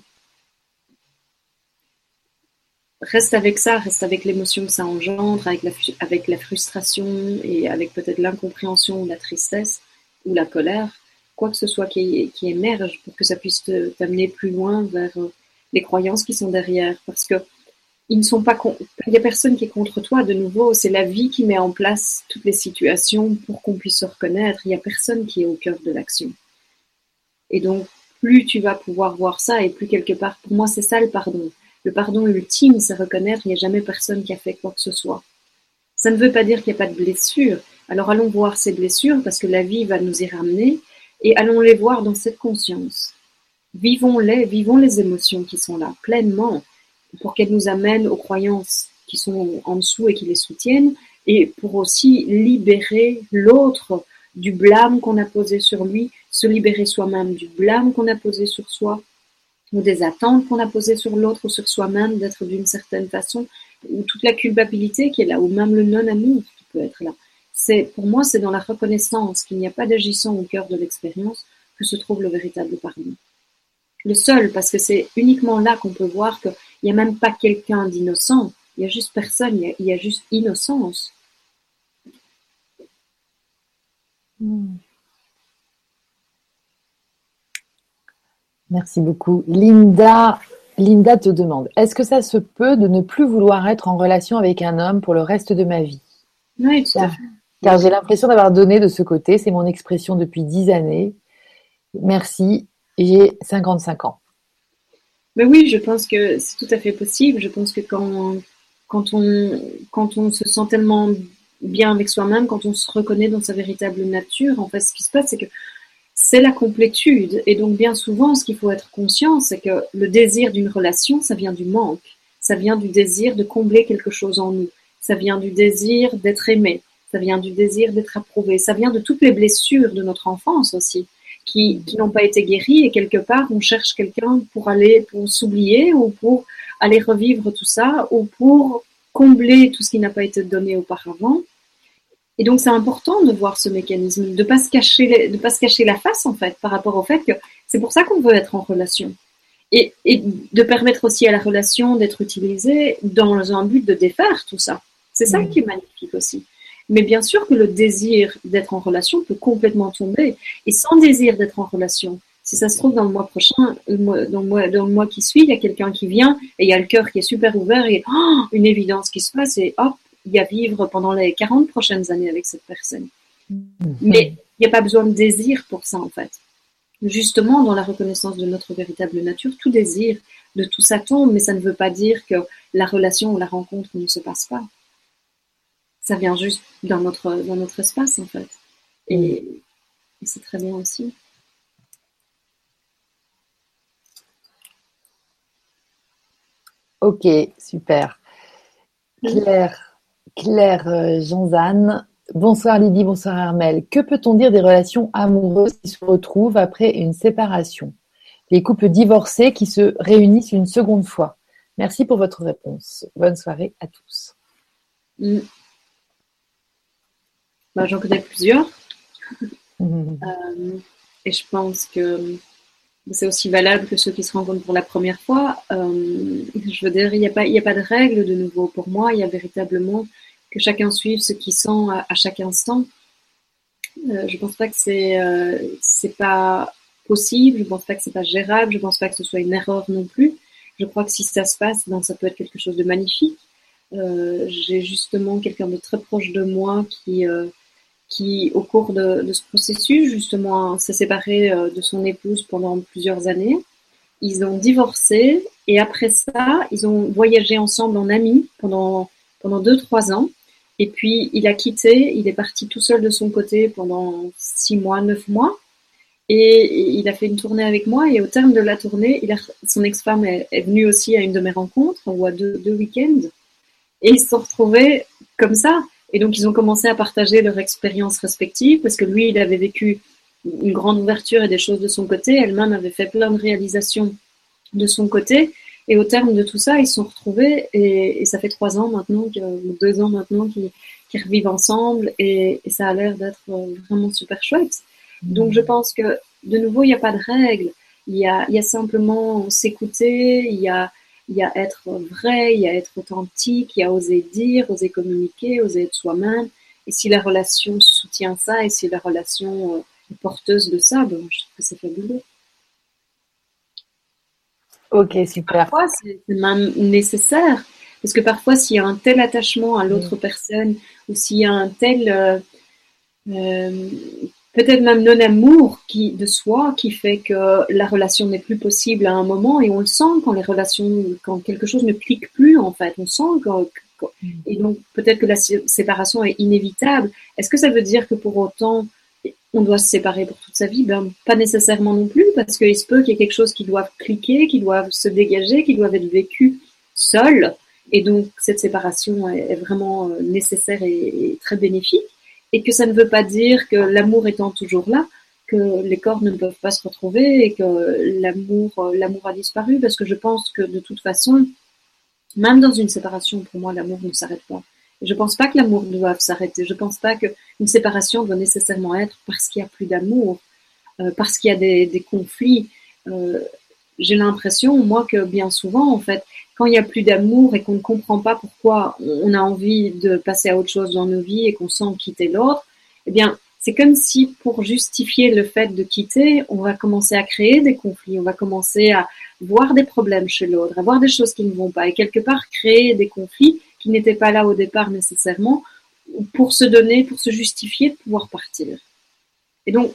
Reste avec ça, reste avec l'émotion que ça engendre, avec la, avec la frustration et avec peut-être l'incompréhension ou la tristesse ou la colère, quoi que ce soit qui, qui émerge pour que ça puisse t'amener plus loin vers euh, les croyances qui sont derrière. Parce que ils ne sont pas il n'y a personne qui est contre toi de nouveau c'est la vie qui met en place toutes les situations pour qu'on puisse se reconnaître il n'y a personne qui est au cœur de l'action et donc plus tu vas pouvoir voir ça et plus quelque part pour moi c'est ça le pardon Le pardon ultime, c'est reconnaître qu'il n'y a jamais personne qui a fait quoi que ce soit. Ça ne veut pas dire qu'il n'y a pas de blessures. Alors allons voir ces blessures parce que la vie va nous y ramener et allons les voir dans cette conscience. Vivons-les, vivons les émotions qui sont là pleinement pour qu'elles nous amènent aux croyances qui sont en dessous et qui les soutiennent et pour aussi libérer l'autre du blâme qu'on a posé sur lui, se libérer soi-même du blâme qu'on a posé sur soi ou des attentes qu'on a posées sur l'autre ou sur soi-même d'être d'une certaine façon ou toute la culpabilité qui est là ou même le non-amour qui peut être là. C'est pour moi c'est dans la reconnaissance qu'il n'y a pas d'agissant au cœur de l'expérience que se trouve le véritable pardon. Le seul parce que c'est uniquement là qu'on peut voir qu'il n'y a même pas quelqu'un d'innocent, il y a juste personne, il y a, il y a juste innocence. Hmm. Merci beaucoup. Linda, Linda te demande, est-ce que ça se peut de ne plus vouloir être en relation avec un homme pour le reste de ma vie? Oui, tout à fait. Car j'ai l'impression d'avoir donné de ce côté, c'est mon expression depuis dix années. Merci, j'ai 55 ans. Mais oui, je pense que c'est tout à fait possible. Je pense que quand, quand, on, quand on se sent tellement bien avec soi-même, quand on se reconnaît dans sa véritable nature, en fait, ce qui se passe, c'est que c'est la complétude. Et donc, bien souvent, ce qu'il faut être conscient, c'est que le désir d'une relation, ça vient du manque. Ça vient du désir de combler quelque chose en nous. Ça vient du désir d'être aimé. Ça vient du désir d'être approuvé. Ça vient de toutes les blessures de notre enfance aussi, qui, qui n'ont pas été guéries. Et quelque part, on cherche quelqu'un pour aller, pour s'oublier ou pour aller revivre tout ça ou pour combler tout ce qui n'a pas été donné auparavant. Et donc c'est important de voir ce mécanisme, de pas se cacher, de pas se cacher la face en fait par rapport au fait que c'est pour ça qu'on veut être en relation. Et, et, de permettre aussi à la relation d'être utilisée dans un but de défaire tout ça. C'est ça mmh. qui est magnifique aussi. Mais bien sûr que le désir d'être en relation peut complètement tomber. Et sans désir d'être en relation, si ça se trouve dans le mois prochain, dans le mois, dans le mois qui suit, il y a quelqu'un qui vient et il y a le cœur qui est super ouvert et oh, une évidence qui se passe et hop, il y a vivre pendant les 40 prochaines années avec cette personne. Mm-hmm. Mais il n'y a pas besoin de désir pour ça, en fait. Justement, dans la reconnaissance de notre véritable nature, tout désir de tout ça tombe, mais ça ne veut pas dire que la relation ou la rencontre ne se passe pas. Ça vient juste dans notre, dans notre espace, en fait. Et, et c'est très bien aussi. Ok, super. Claire, Claire euh, Jeanzanne. Bonsoir Lydie, bonsoir Armel. Que peut-on dire des relations amoureuses qui se retrouvent après une séparation? Les couples divorcés qui se réunissent une seconde fois. Merci pour votre réponse. Bonne soirée à tous. Mm. Bah, J'en connais plusieurs. Euh, et je pense que c'est aussi valable que ceux qui se rencontrent pour la première fois. Euh, je veux dire, il n'y a, pas, a pas de règle de nouveau. Pour moi, il y a véritablement que chacun suive ce qu'il sent à, chaque instant. Euh, je pense pas que c'est c'est pas possible, je pense pas que c'est pas gérable, je pense pas que ce soit une erreur non plus. Je crois que si ça se passe, ben, ça peut être quelque chose de magnifique. Euh, J'ai justement quelqu'un de très proche de moi qui euh, qui, au cours de, ce processus, justement, s'est séparé euh, de son épouse pendant plusieurs années. Ils ont divorcé et après ça, ils ont voyagé ensemble en amis pendant pendant deux trois ans. Et puis, il a quitté, il est parti tout seul de son côté pendant six mois, neuf mois. Et il a fait une tournée avec moi. Et au terme de la tournée, son ex-femme est, venue aussi à une de mes rencontres, ou à deux, deux week-ends. Et ils se sont retrouvés comme ça. Et donc, ils ont commencé à partager leur expérience respective parce que lui, il avait vécu une grande ouverture et des choses de son côté. Elle-même avait fait plein de réalisations de son côté. Et au terme de tout ça, ils se sont retrouvés et, ça fait trois ans maintenant, deux ans maintenant qu'ils revivent ensemble et, ça a l'air d'être vraiment super chouette. Donc je pense que de nouveau, il n'y a pas de règle. Il y a, il y a simplement s'écouter, il y a, il y a être vrai, il y a être authentique, il y a oser dire, oser communiquer, oser être soi-même. Et si la relation soutient ça et si la relation est porteuse de ça, ben, je trouve que c'est fabuleux. Ok, super. Parfois, c'est même nécessaire. Parce que parfois, s'il y a un tel attachement à l'autre personne, ou s'il y a un tel, euh, euh, peut-être même non-amour qui, de soi qui fait que la relation n'est plus possible à un moment et on le sent quand les relations, quand quelque chose ne clique plus en fait, on sent que, et donc peut-être que la séparation est inévitable. Est-ce que ça veut dire que pour autant on doit se séparer pour toute sa vie? Ben pas nécessairement non plus parce qu'il se peut qu'il y ait quelque chose qui doive cliquer, qui doive se dégager, qui doivent être vécu seul. Et donc cette séparation est, vraiment euh, nécessaire et très bénéfique et que ça ne veut pas dire que l'amour étant toujours là, que les corps ne peuvent pas se retrouver et que l'amour, euh, a disparu, parce que je pense que de toute façon, même dans une séparation, pour moi, l'amour ne s'arrête pas. Je pense pas que l'amour doive s'arrêter. Je pense pas qu'une séparation doit nécessairement être parce qu'il y a plus d'amour, euh, parce qu'il y a des, des conflits. Euh, j'ai l'impression, moi, que bien souvent, en fait, quand il n'y a plus d'amour et qu'on ne comprend pas pourquoi on a envie de passer à autre chose dans nos vies et qu'on sent quitter l'autre, eh bien, c'est comme si pour justifier le fait de quitter, on va commencer à créer des conflits, on va commencer à voir des problèmes chez l'autre, à voir des choses qui ne vont pas et quelque part créer des conflits qui n'étaient pas là au départ nécessairement pour se donner, pour se justifier de pouvoir partir. Et donc,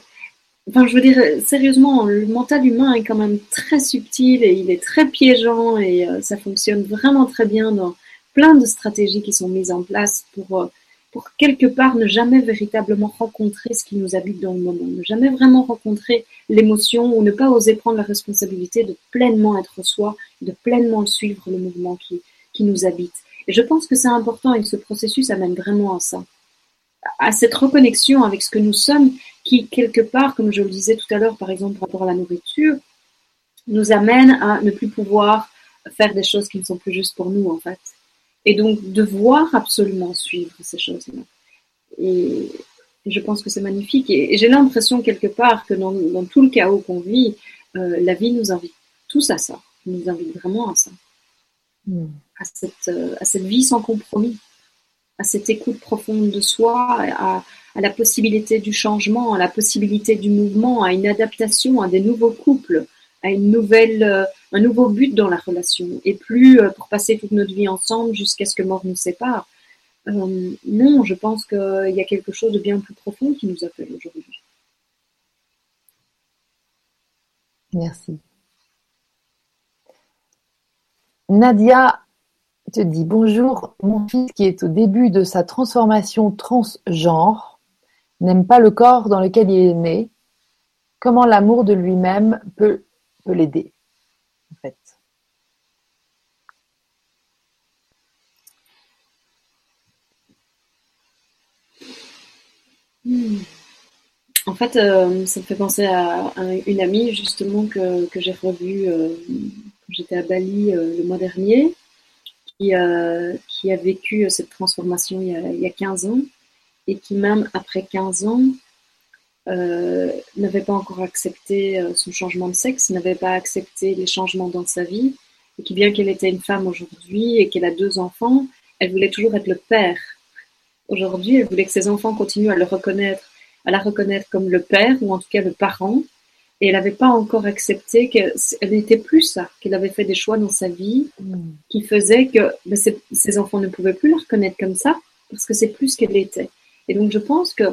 Enfin, je veux dire, sérieusement, le mental humain est quand même très subtil et il est très piégeant et euh, ça fonctionne vraiment très bien dans plein de stratégies qui sont mises en place pour, euh, pour quelque part ne jamais véritablement rencontrer ce qui nous habite dans le moment, ne jamais vraiment rencontrer l'émotion ou ne pas oser prendre la responsabilité de pleinement être soi, de pleinement suivre le mouvement qui, qui nous habite. Et je pense que c'est important et ce processus amène vraiment à ça à cette reconnexion avec ce que nous sommes, qui quelque part, comme je le disais tout à l'heure, par exemple par rapport à la nourriture, nous amène à ne plus pouvoir faire des choses qui ne sont plus justes pour nous, en fait. Et donc, devoir absolument suivre ces choses-là. Et, je pense que c'est magnifique. Et, j'ai l'impression, quelque part, que dans, tout le chaos qu'on vit, euh, la vie nous invite tous à ça. nous invite vraiment à ça. Hmm. À, cette, euh, à cette vie sans compromis à cette écoute profonde de soi, à, la possibilité du changement, à la possibilité du mouvement, à une adaptation, à des nouveaux couples, à une nouvelle, euh, un nouveau but dans la relation, et plus euh, pour passer toute notre vie ensemble jusqu'à ce que mort nous sépare. Euh, non, je pense qu'il y a quelque chose de bien plus profond qui nous appelle aujourd'hui. Merci. Nadia te dis bonjour, mon fils qui est au début de sa transformation transgenre n'aime pas le corps dans lequel il est né. Comment l'amour de lui-même peut, l'aider en fait. En fait, euh, ça me fait penser à, une amie justement que, j'ai revue euh, quand j'étais à Bali euh, le mois dernier qui, euh, qui a vécu euh, cette transformation il y, a, il y, a, 15 ans et qui même après 15 ans euh, n'avait pas encore accepté son changement de sexe, n'avait pas accepté les changements dans sa vie et qui bien qu'elle était une femme aujourd'hui et qu'elle a deux enfants, elle voulait toujours être le père. Aujourd'hui, elle voulait que ses enfants continuent à le reconnaître, à la reconnaître comme le père ou en tout cas le parent et elle n'avait pas encore accepté qu'elle n'était plus ça, qu'elle avait fait des choix dans sa vie mm. qui faisaient que ben, ses, enfants ne pouvaient plus la reconnaître comme ça parce que c'est plus ce qu'elle était. Et donc je pense que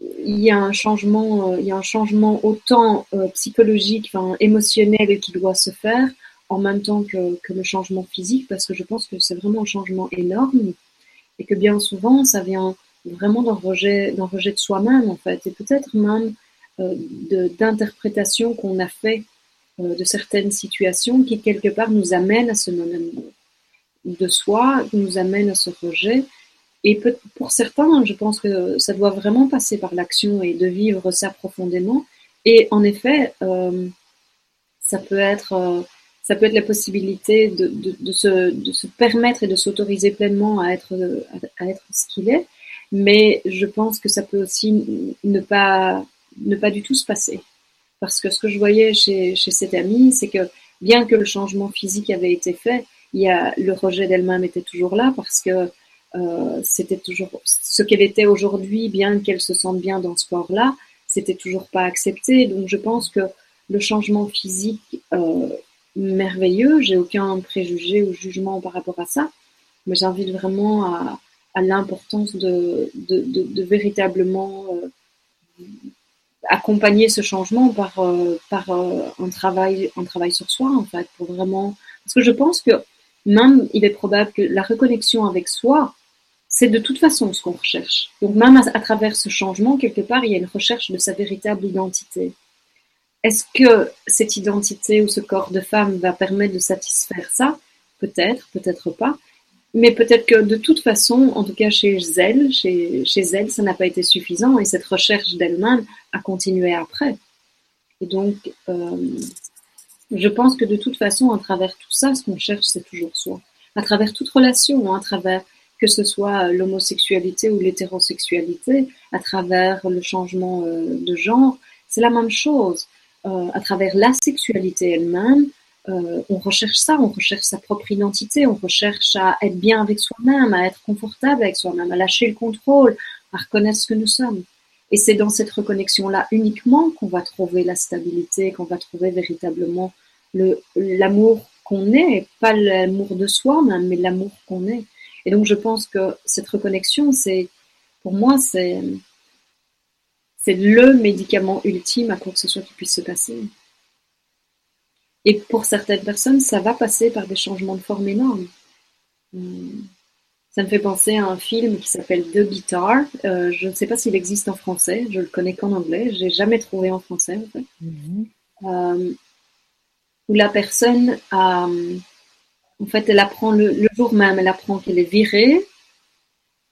il y a un changement, euh, il y a un changement autant euh, psychologique, enfin émotionnel qui doit se faire en même temps que, que le changement physique parce que je pense que c'est vraiment un changement énorme et que bien souvent ça vient vraiment d'un rejet, d'un rejet de soi-même en fait et peut-être même d'interprétation qu'on a fait euh, de certaines situations qui quelque part nous amènent à ce non-amour de soi, nous amènent à ce rejet. Et pour certains, je pense que ça doit vraiment passer par l'action et de vivre ça profondément. Et en effet, euh, ça peut être ça peut être la possibilité de, de, se, de se, permettre et de s'autoriser pleinement à être, à être ce qu'il est. Mais je pense que ça peut aussi ne pas ne pas du tout se passer. Parce que ce que je voyais chez, chez cette amie, c'est que bien que le changement physique avait été fait, il y a, le rejet d'elle-même était toujours là parce que euh, c'était toujours ce qu'elle était aujourd'hui, bien qu'elle se sente bien dans ce corps-là, c'était toujours pas accepté. Donc je pense que le changement physique euh, merveilleux, j'ai aucun préjugé ou jugement par rapport à ça, mais j'invite vraiment à, l'importance de, de, véritablement euh, accompagner ce changement par, euh, par euh, un, travail, un travail sur soi, en fait, pour vraiment. Parce que je pense que même il est probable que la reconnexion avec soi, c'est de toute façon ce qu'on recherche. Donc, même à, travers ce changement, quelque part, il y a une recherche de sa véritable identité. Est-ce que cette identité ou ce corps de femme va permettre de satisfaire ça? Peut-être, peut-être pas. Mais peut-être que de toute façon, en tout cas chez elle, chez, elle, ça n'a pas été suffisant et cette recherche d'elle-même a continué après. Et donc, euh, je pense que de toute façon, à travers tout ça, ce qu'on cherche, c'est toujours soi. À travers toute relation, hein, à travers que ce soit l'homosexualité ou l'hétérosexualité, à travers le changement euh, de genre, c'est la même chose. Euh, à travers la sexualité elle-même, euh, on recherche ça, on recherche sa propre identité, on recherche à être bien avec soi-même, à être confortable avec soi-même, à lâcher le contrôle, à reconnaître ce que nous sommes. Et c'est dans cette reconnexion-là uniquement qu'on va trouver la stabilité, qu'on va trouver véritablement l'amour qu'on est, pas l'amour de soi même, mais l'amour qu'on est. Et donc je pense que cette reconnexion, c'est, pour moi, c'est, c'est le médicament ultime à quoi que ce soit qui puisse se passer. Et pour certaines personnes, ça va passer par des changements de forme énormes. Hmm. Ça me fait penser à un film qui s'appelle The Guitar. Euh, je ne sais pas s'il existe en français. Je le connais qu'en anglais. Je l'ai jamais trouvé en français. En fait. Mm-hmm. Euh, où la personne a, en fait, elle apprend le, jour même, elle apprend qu'elle est virée.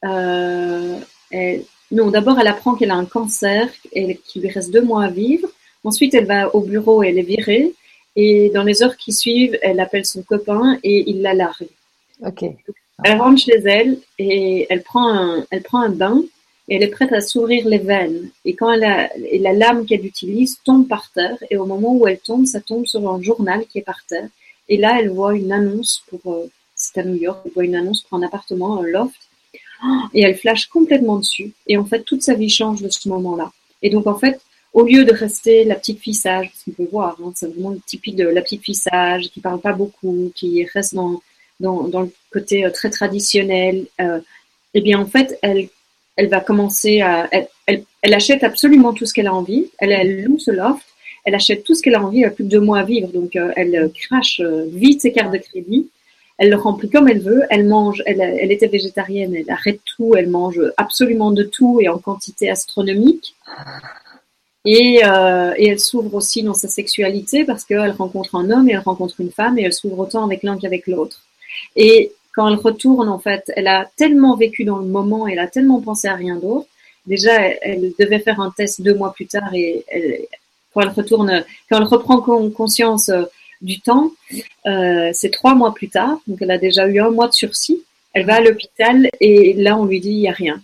Euh, non, d'abord, elle apprend qu'elle a un cancer et qu'il lui reste deux mois à vivre. Ensuite, elle va au bureau et elle est virée. Et dans les heures qui suivent, elle appelle son copain et il la largue. Ok. Elle rentre chez elle et elle prend un, elle prend un bain et elle est prête à s'ouvrir les veines. Et quand elle a, et la lame qu'elle utilise tombe par terre et au moment où elle tombe, ça tombe sur un journal qui est par terre. Et là, elle voit une annonce pour, euh, c'est à New York, elle voit une annonce pour un appartement, un loft. Et elle flash complètement dessus. Et en fait, toute sa vie change de ce moment-là. Et donc, en fait, au lieu de rester la petite fille sage, parce qu'on peut voir, hein, c'est vraiment typique de la petite fille sage, qui parle pas beaucoup, qui reste dans, le côté euh, très traditionnel, eh bien en fait, elle, va commencer à, elle, achète absolument tout ce qu'elle a envie, elle, loue ce loft, elle achète tout ce qu'elle a envie, elle a plus de deux mois à vivre, donc euh, elle euh, crache vite ses cartes de crédit, elle le remplit comme elle veut, elle mange, elle était végétarienne, elle arrête tout, elle mange absolument de tout et en quantité astronomique. Et, euh, et elle s'ouvre aussi dans sa sexualité parce qu'elle rencontre un homme et elle rencontre une femme et elle s'ouvre autant avec l'un qu'avec l'autre. Et quand elle retourne, en fait, elle a tellement vécu dans le moment, elle a tellement pensé à rien d'autre. Déjà, elle, devait faire un test deux mois plus tard et elle, quand elle retourne, quand elle reprend conscience euh, du temps, euh, c'est trois mois plus tard. Donc, elle a déjà eu un mois de sursis. Elle va à l'hôpital et là, on lui dit il y a rien.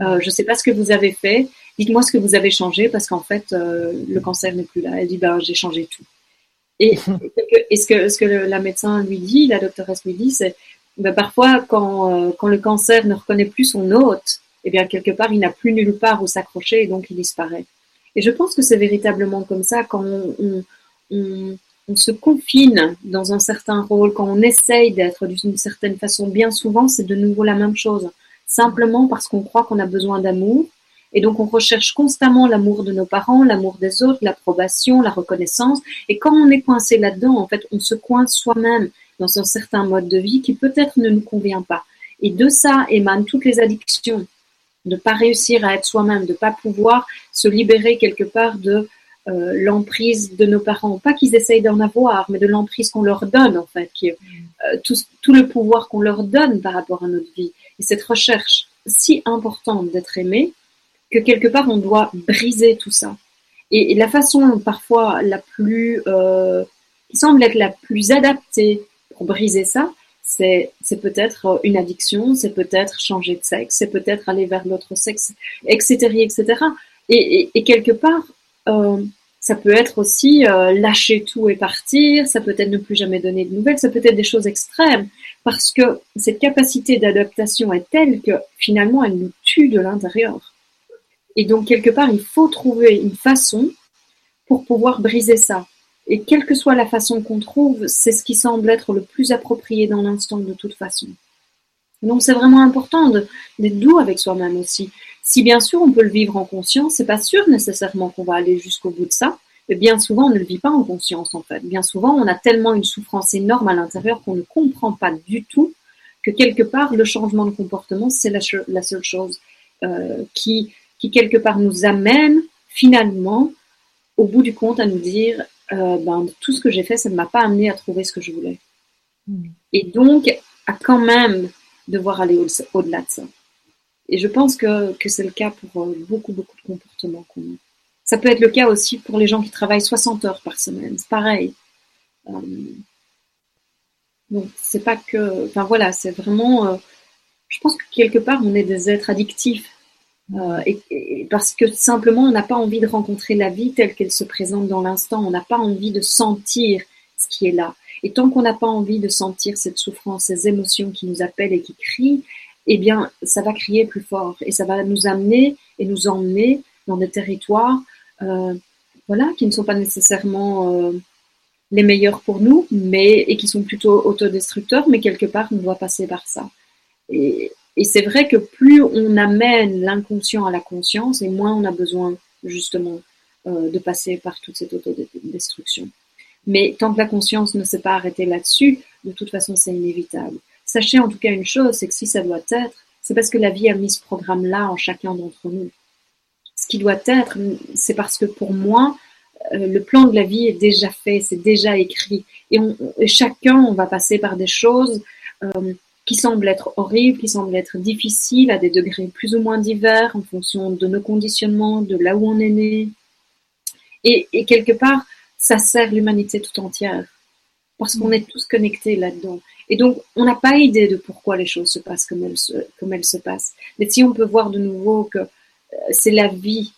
Euh, je ne sais pas ce que vous avez fait dites-moi ce que vous avez changé parce qu'en fait, euh, le cancer n'est plus là. Elle dit, ben, j'ai changé tout. Et, ce, que, ce que la médecin lui dit, la doctoresse lui dit, c'est ben, parfois quand, euh, quand le cancer ne reconnaît plus son hôte, eh bien quelque part il n'a plus nulle part où s'accrocher et donc il disparaît. Et je pense que c'est véritablement comme ça quand on, on, on, se confine dans un certain rôle, quand on essaye d'être d'une certaine façon, bien souvent c'est de nouveau la même chose. Simplement parce qu'on croit qu'on a besoin d'amour, et donc, on recherche constamment l'amour de nos parents, l'amour des autres, l'approbation, la reconnaissance. Et quand on est coincé là-dedans, en fait, on se coince soi-même dans un certain mode de vie qui peut-être ne nous convient pas. Et de ça émanent toutes les addictions. De pas réussir à être soi-même, de pas pouvoir se libérer quelque part de euh, l'emprise de nos parents. Pas qu'ils essayent d'en avoir, mais de l'emprise qu'on leur donne, en fait, euh, tout le pouvoir qu'on leur donne par rapport à notre vie. Et cette recherche si importante d'être aimé, que quelque part on doit briser tout ça. Et, la façon parfois la plus, euh, qui semble être la plus adaptée pour briser ça, c'est peut-être une addiction, c'est peut-être changer de sexe, c'est peut-être aller vers l'autre sexe, etc., etc. Et, et, quelque part, euh, ça peut être aussi euh, lâcher tout et partir, ça peut être ne plus jamais donner de nouvelles, ça peut être des choses extrêmes, parce que cette capacité d'adaptation est telle que finalement elle nous tue de l'intérieur. Et donc, quelque part, il faut trouver une façon pour pouvoir briser ça. Et quelle que soit la façon qu'on trouve, c'est ce qui semble être le plus approprié dans l'instant de toute façon. Donc c'est vraiment important d'être doux avec soi-même aussi. si bien sûr on peut le vivre en conscience, c'est pas sûr nécessairement qu'on va aller jusqu'au bout de ça. Mais bien souvent, on ne le vit pas en conscience, en fait. Bien souvent, on a tellement une souffrance énorme à l'intérieur qu'on ne comprend pas du tout que quelque part, le changement de comportement, c'est la, seule chose euh, qui, qui, quelque part, nous amène finalement, au bout du compte, à nous dire, euh, ben, tout ce que j'ai fait, ça ne m'a pas amené à trouver ce que je voulais. Mm. Et donc, à quand même devoir aller au-delà de ça. Et je pense que, que c'est le cas pour euh, beaucoup, beaucoup de comportements qu'on a. Ça peut être le cas aussi pour les gens qui travaillent 60 heures par semaine. C'est pareil. Euh, donc, c'est pas que. Enfin, voilà, c'est vraiment. Euh, je pense que quelque part, on est des êtres addictifs. Et, parce que simplement, on n'a pas envie de rencontrer la vie telle qu'elle se présente dans l'instant. On n'a pas envie de sentir ce qui est là. Et tant qu'on n'a pas envie de sentir cette souffrance, ces émotions qui nous appellent et qui crient, eh bien, ça va crier plus fort et ça va nous amener et nous emmener dans des territoires, euh, voilà, qui ne sont pas nécessairement euh, les meilleurs pour nous, mais et qui sont plutôt autodestructeurs, mais quelque part, on doit passer par ça. Et c'est vrai que plus on amène l'inconscient à la conscience, et moins on a besoin justement euh, de passer par toute cette autodestruction. Mais tant que la conscience ne s'est pas arrêtée là-dessus, de toute façon, c'est inévitable. Sachez en tout cas une chose, c'est que si ça doit être, c'est parce que la vie a mis ce programme-là en chacun d'entre nous. Ce qui doit être, c'est parce que pour moi, euh, le plan de la vie est déjà fait, c'est déjà écrit. Et, chacun, on va passer par des choses euh, qui semblent être horribles, qui semblent être difficiles à des degrés plus ou moins divers en fonction de nos conditionnements, de là où on est né. Et, quelque part, ça sert l'humanité tout entière parce qu'on est tous connectés là-dedans. Et donc, on n'a pas idée de pourquoi les choses se passent comme elles se, comme elles se passent. Mais si on peut voir de nouveau que euh, c'est la vie,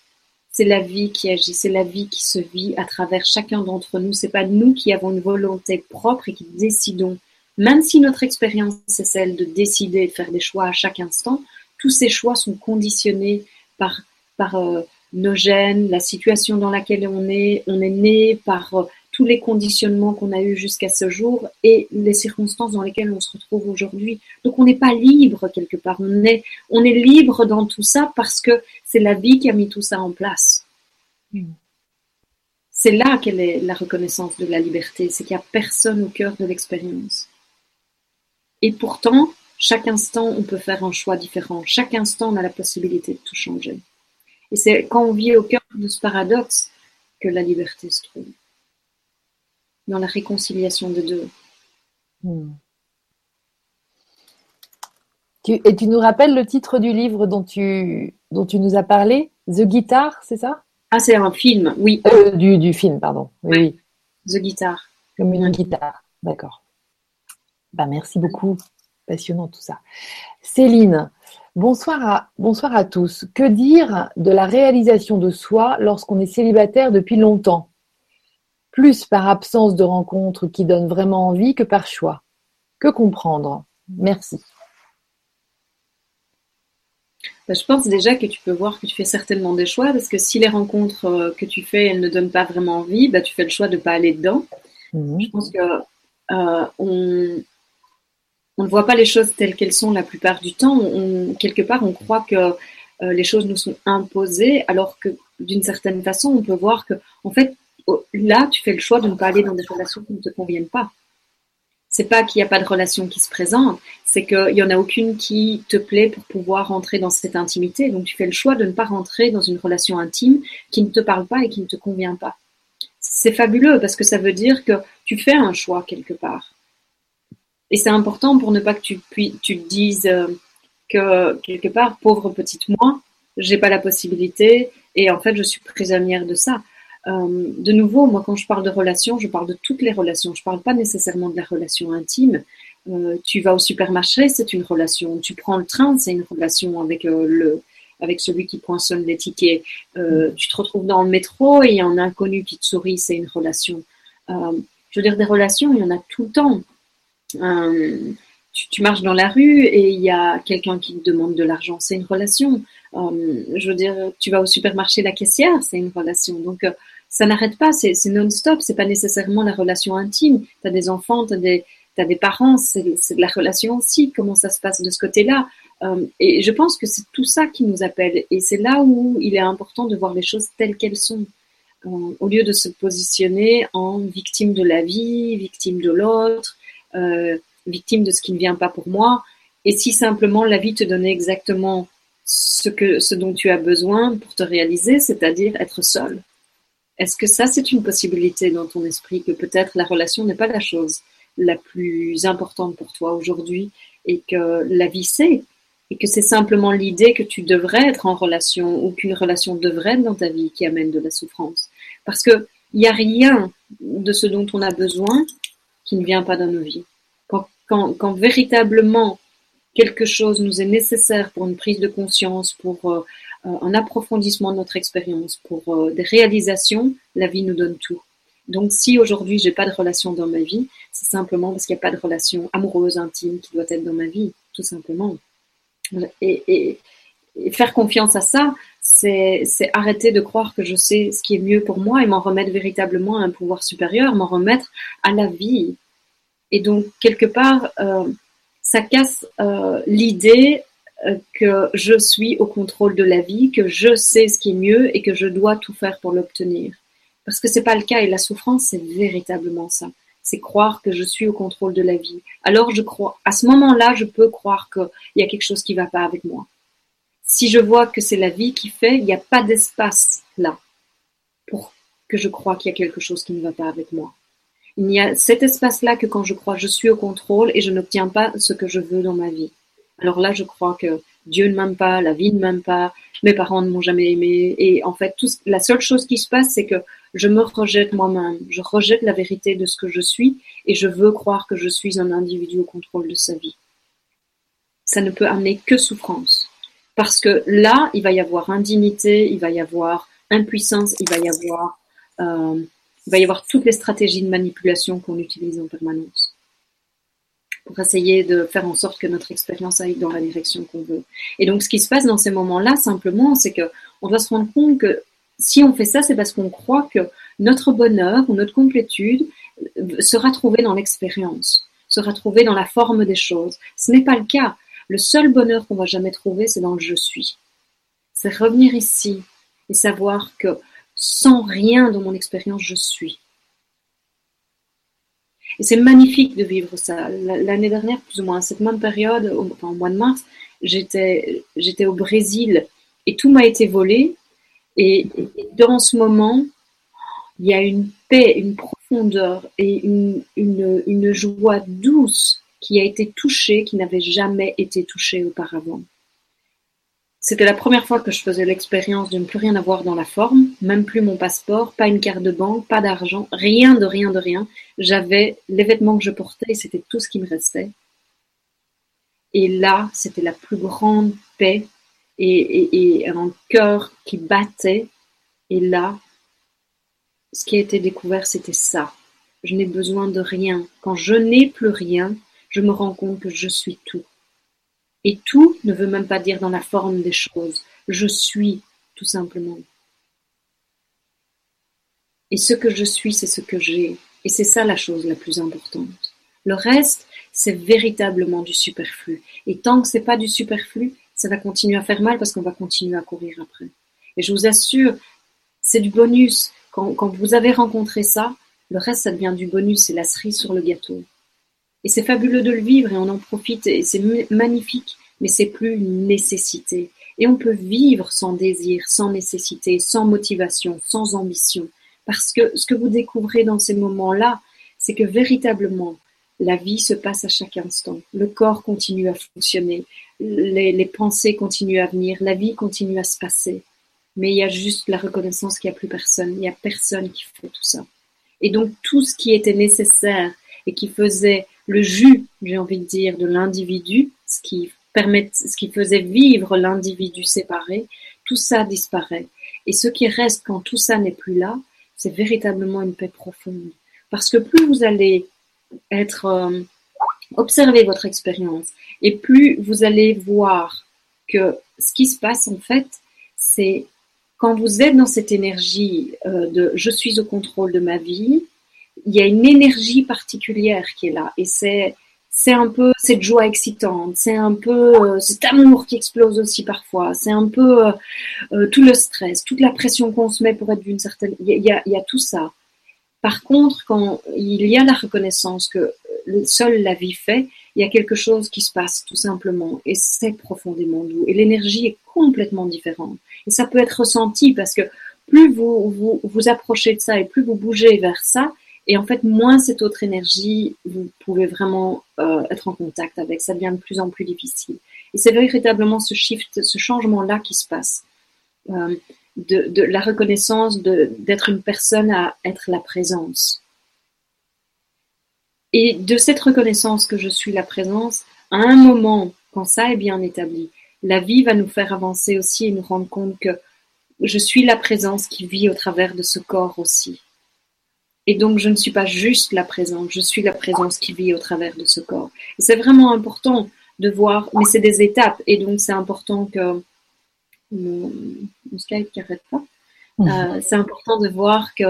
c'est la vie qui agit, c'est la vie qui se vit à travers chacun d'entre nous. C'est pas nous qui avons une volonté propre et qui décidons. Même si notre expérience c'est celle de décider, de faire des choix à chaque instant, tous ces choix sont conditionnés par par euh, nos gènes, la situation dans laquelle on est, on est né, par euh, tous les conditionnements qu'on a eus jusqu'à ce jour et les circonstances dans lesquelles on se retrouve aujourd'hui. Donc on n'est pas libre quelque part, on est, on est libre dans tout ça parce que c'est la vie qui a mis tout ça en place. Hmm. C'est là qu'elle est la reconnaissance de la liberté, c'est qu'il n'y a personne au cœur de l'expérience. Et pourtant, chaque instant, on peut faire un choix différent. Chaque instant, on a la possibilité de tout changer. Et c'est quand on vit au cœur de ce paradoxe que la liberté se trouve dans la réconciliation de deux. Hmm. et tu nous rappelles le titre du livre dont tu, dont tu nous as parlé? The Guitar, c'est ça? Ah, c'est un film, oui. Euh, du, du, film, pardon. Oui, The Guitar. Comme une guitare, d'accord. Bah, merci beaucoup. Passionnant tout ça. Céline, bonsoir à, bonsoir à tous. Que dire de la réalisation de soi lorsqu'on est célibataire depuis longtemps? Plus par absence de rencontres qui donnent vraiment envie que par choix. Que comprendre? Merci. Bah, je pense déjà que tu peux voir que tu fais certainement des choix parce que si les rencontres euh, que tu fais elles ne donnent pas vraiment envie, bah, tu fais le choix de ne pas aller dedans. Mhm. Je pense que euh, on, ne voit pas les choses telles qu'elles sont la plupart du temps. quelque part, on croit que euh, les choses nous sont imposées, alors que d'une certaine façon, on peut voir que en fait là, tu fais le choix de ne pas aller dans des relations qui ne te conviennent pas. C'est pas qu'il n'y a pas de relation qui se présente, c'est qu'il n'y en a aucune qui te plaît pour pouvoir rentrer dans cette intimité. Donc tu fais le choix de ne pas rentrer dans une relation intime qui ne te parle pas et qui ne te convient pas. C'est fabuleux parce que ça veut dire que tu fais un choix quelque part. Et c'est important pour ne pas que tu, tu te dises euh, que quelque part, pauvre petite moi, j'ai pas la possibilité et en fait je suis prisonnière de ça. Euh, de nouveau, moi, quand je parle de relations, je parle de toutes les relations. Je parle pas nécessairement de la relation intime. Euh, tu vas au supermarché, c'est une relation. Tu prends le train, c'est une relation avec euh, le avec celui qui poinçonne les tickets. tu te retrouves dans le métro et il y a un inconnu qui te sourit, c'est une relation. je veux dire, des relations, il y en a tout le temps. Tu, marches dans la rue et il y a quelqu'un qui te demande de l'argent, c'est une relation. je veux dire, tu vas au supermarché, la caissière, c'est une relation. Donc, ça n'arrête pas, c'est non-stop, c'est pas nécessairement la relation intime. Tu as des enfants, tu as des, parents, c'est de la relation aussi, comment ça se passe de ce côté-là? Euh, et je pense que c'est tout ça qui nous appelle. Et c'est là où il est important de voir les choses telles qu'elles sont. Euh, au lieu de se positionner en victime de la vie, victime de l'autre, euh, victime de ce qui ne vient pas pour moi. Et si simplement la vie te donnait exactement ce, que, ce dont tu as besoin pour te réaliser, c'est-à-dire être seul. Est-ce que ça, c'est une possibilité dans ton esprit, que peut-être la relation n'est pas la chose la plus importante pour toi aujourd'hui et que la vie c'est et que c'est simplement l'idée que tu devrais être en relation ou qu'une relation devrait être dans ta vie qui amène de la souffrance? Parce que il n'y a rien de ce dont on a besoin qui ne vient pas dans nos vies. Quand, véritablement quelque chose nous est nécessaire pour une prise de conscience, pour euh, euh, un approfondissement de notre expérience, pour euh, des réalisations, la vie nous donne tout. Donc si aujourd'hui j'ai pas de relation dans ma vie, c'est simplement parce qu'il n'y a pas de relation amoureuse, intime qui doit être dans ma vie, tout simplement. Et faire confiance à ça, c'est arrêter de croire que je sais ce qui est mieux pour moi et m'en remettre véritablement à un pouvoir supérieur, m'en remettre à la vie. Et donc, quelque part, euh, ça casse euh, l'idée euh, que je suis au contrôle de la vie, que je sais ce qui est mieux et que je dois tout faire pour l'obtenir. Parce que c'est pas le cas et la souffrance, c'est véritablement ça. C'est croire que je suis au contrôle de la vie. Alors je crois, à ce moment-là, je peux croire qu'il y a quelque chose qui va pas avec moi. Si je vois que c'est la vie qui fait, il n'y a pas d'espace là pour que je crois qu'il y a quelque chose qui ne va pas avec moi. Il n'y a cet espace-là que quand je crois je suis au contrôle et je n'obtiens pas ce que je veux dans ma vie. Alors là, je crois que Dieu ne m'aime pas, la vie ne m'aime pas, mes parents ne m'ont jamais aimé. Et en fait, tout, la seule chose qui se passe, c'est que je me rejette moi-même. Je rejette la vérité de ce que je suis et je veux croire que je suis un individu au contrôle de sa vie. Ça ne peut amener que souffrance. Parce que là, il va y avoir indignité, il va y avoir impuissance, il va y avoir euh, il va y avoir toutes les stratégies de manipulation qu'on utilise en permanence pour essayer de faire en sorte que notre expérience aille dans la direction qu'on veut. Et donc, ce qui se passe dans ces moments-là, simplement, c'est que on doit se rendre compte que si on fait ça, c'est parce qu'on croit que notre bonheur ou notre complétude sera trouvé dans l'expérience, sera trouvé dans la forme des choses. Ce n'est pas le cas. Le seul bonheur qu'on va jamais trouver, c'est dans le je suis. C'est revenir ici et savoir que sans rien dans mon expérience, je suis. Et c'est magnifique de vivre ça. L'année dernière, plus ou moins, à cette même période, enfin, au mois de mars, j'étais, au Brésil et tout m'a été volé. Et, dans ce moment, il y a une paix, une profondeur et une joie douce qui a été touchée, qui n'avait jamais été touchée auparavant. C'était la première fois que je faisais l'expérience de ne plus rien avoir dans la forme, même plus mon passeport, pas une carte de banque, pas d'argent, rien de rien de rien. J'avais les vêtements que je portais c'était tout ce qui me restait. Et là, c'était la plus grande paix et, et un cœur qui battait. Et là, ce qui a été découvert, c'était ça. Je n'ai besoin de rien. Quand je n'ai plus rien, je me rends compte que je suis tout. Et tout ne veut même pas dire dans la forme des choses. Je suis, tout simplement. Et ce que je suis, c'est ce que j'ai. Et c'est ça la chose la plus importante. Le reste, c'est véritablement du superflu. Et tant que c'est pas du superflu, ça va continuer à faire mal parce qu'on va continuer à courir après. Et je vous assure, c'est du bonus. Quand, quand vous avez rencontré ça, le reste, ça devient du bonus, c'est la cerise sur le gâteau. Et c'est fabuleux de le vivre et on en profite et c'est magnifique, mais c'est plus une nécessité. Et on peut vivre sans désir, sans nécessité, sans motivation, sans ambition. Parce que ce que vous découvrez dans ces moments-là, c'est que véritablement, la vie se passe à chaque instant. Le corps continue à fonctionner, les, les pensées continuent à venir, la vie continue à se passer. Mais il y a juste la reconnaissance qu'il n'y a plus personne. Il n'y a personne qui fait tout ça. Et donc tout ce qui était nécessaire et qui faisait le jus, j'ai envie de dire, de l'individu, ce qui permet, ce qui faisait vivre l'individu séparé, tout ça disparaît. Et ce qui reste quand tout ça n'est plus là, c'est véritablement une paix profonde. Parce que plus vous allez être euh, observer votre expérience et plus vous allez voir que ce qui se passe en fait, c'est quand vous êtes dans cette énergie euh, de je suis au contrôle de ma vie, y a une énergie particulière qui est là. Et c'est, c'est un peu cette joie excitante, c'est un peu euh, cet amour qui explose aussi parfois, c'est un peu euh, euh, tout le stress, toute la pression qu'on se met pour être d'une certaine... Il y a, il y a tout ça. Par contre, quand il y a la reconnaissance que seule la vie fait, il y a quelque chose qui se passe tout simplement et c'est profondément doux et l'énergie est complètement différente. Et ça peut être ressenti parce que plus vous, vous vous approchez de ça et plus vous bougez vers ça, et en fait, moins cette autre énergie, vous pouvez vraiment euh, être en contact avec. Ça devient de plus en plus difficile. Et c'est véritablement ce shift, ce changement-là qui se passe. Euh, de, de, la reconnaissance d'être une personne à être la présence. Et de cette reconnaissance que je suis la présence, à un moment, quand ça est bien établi, la vie va nous faire avancer aussi et nous rendre compte que je suis la présence qui vit au travers de ce corps aussi. Et donc, je ne suis pas juste la présence, je suis la présence qui vit au travers de ce corps. c'est vraiment important de voir, mais c'est des étapes, et donc c'est important que mon, Skype qui arrête pas. Mhm. Euh, c'est important de voir que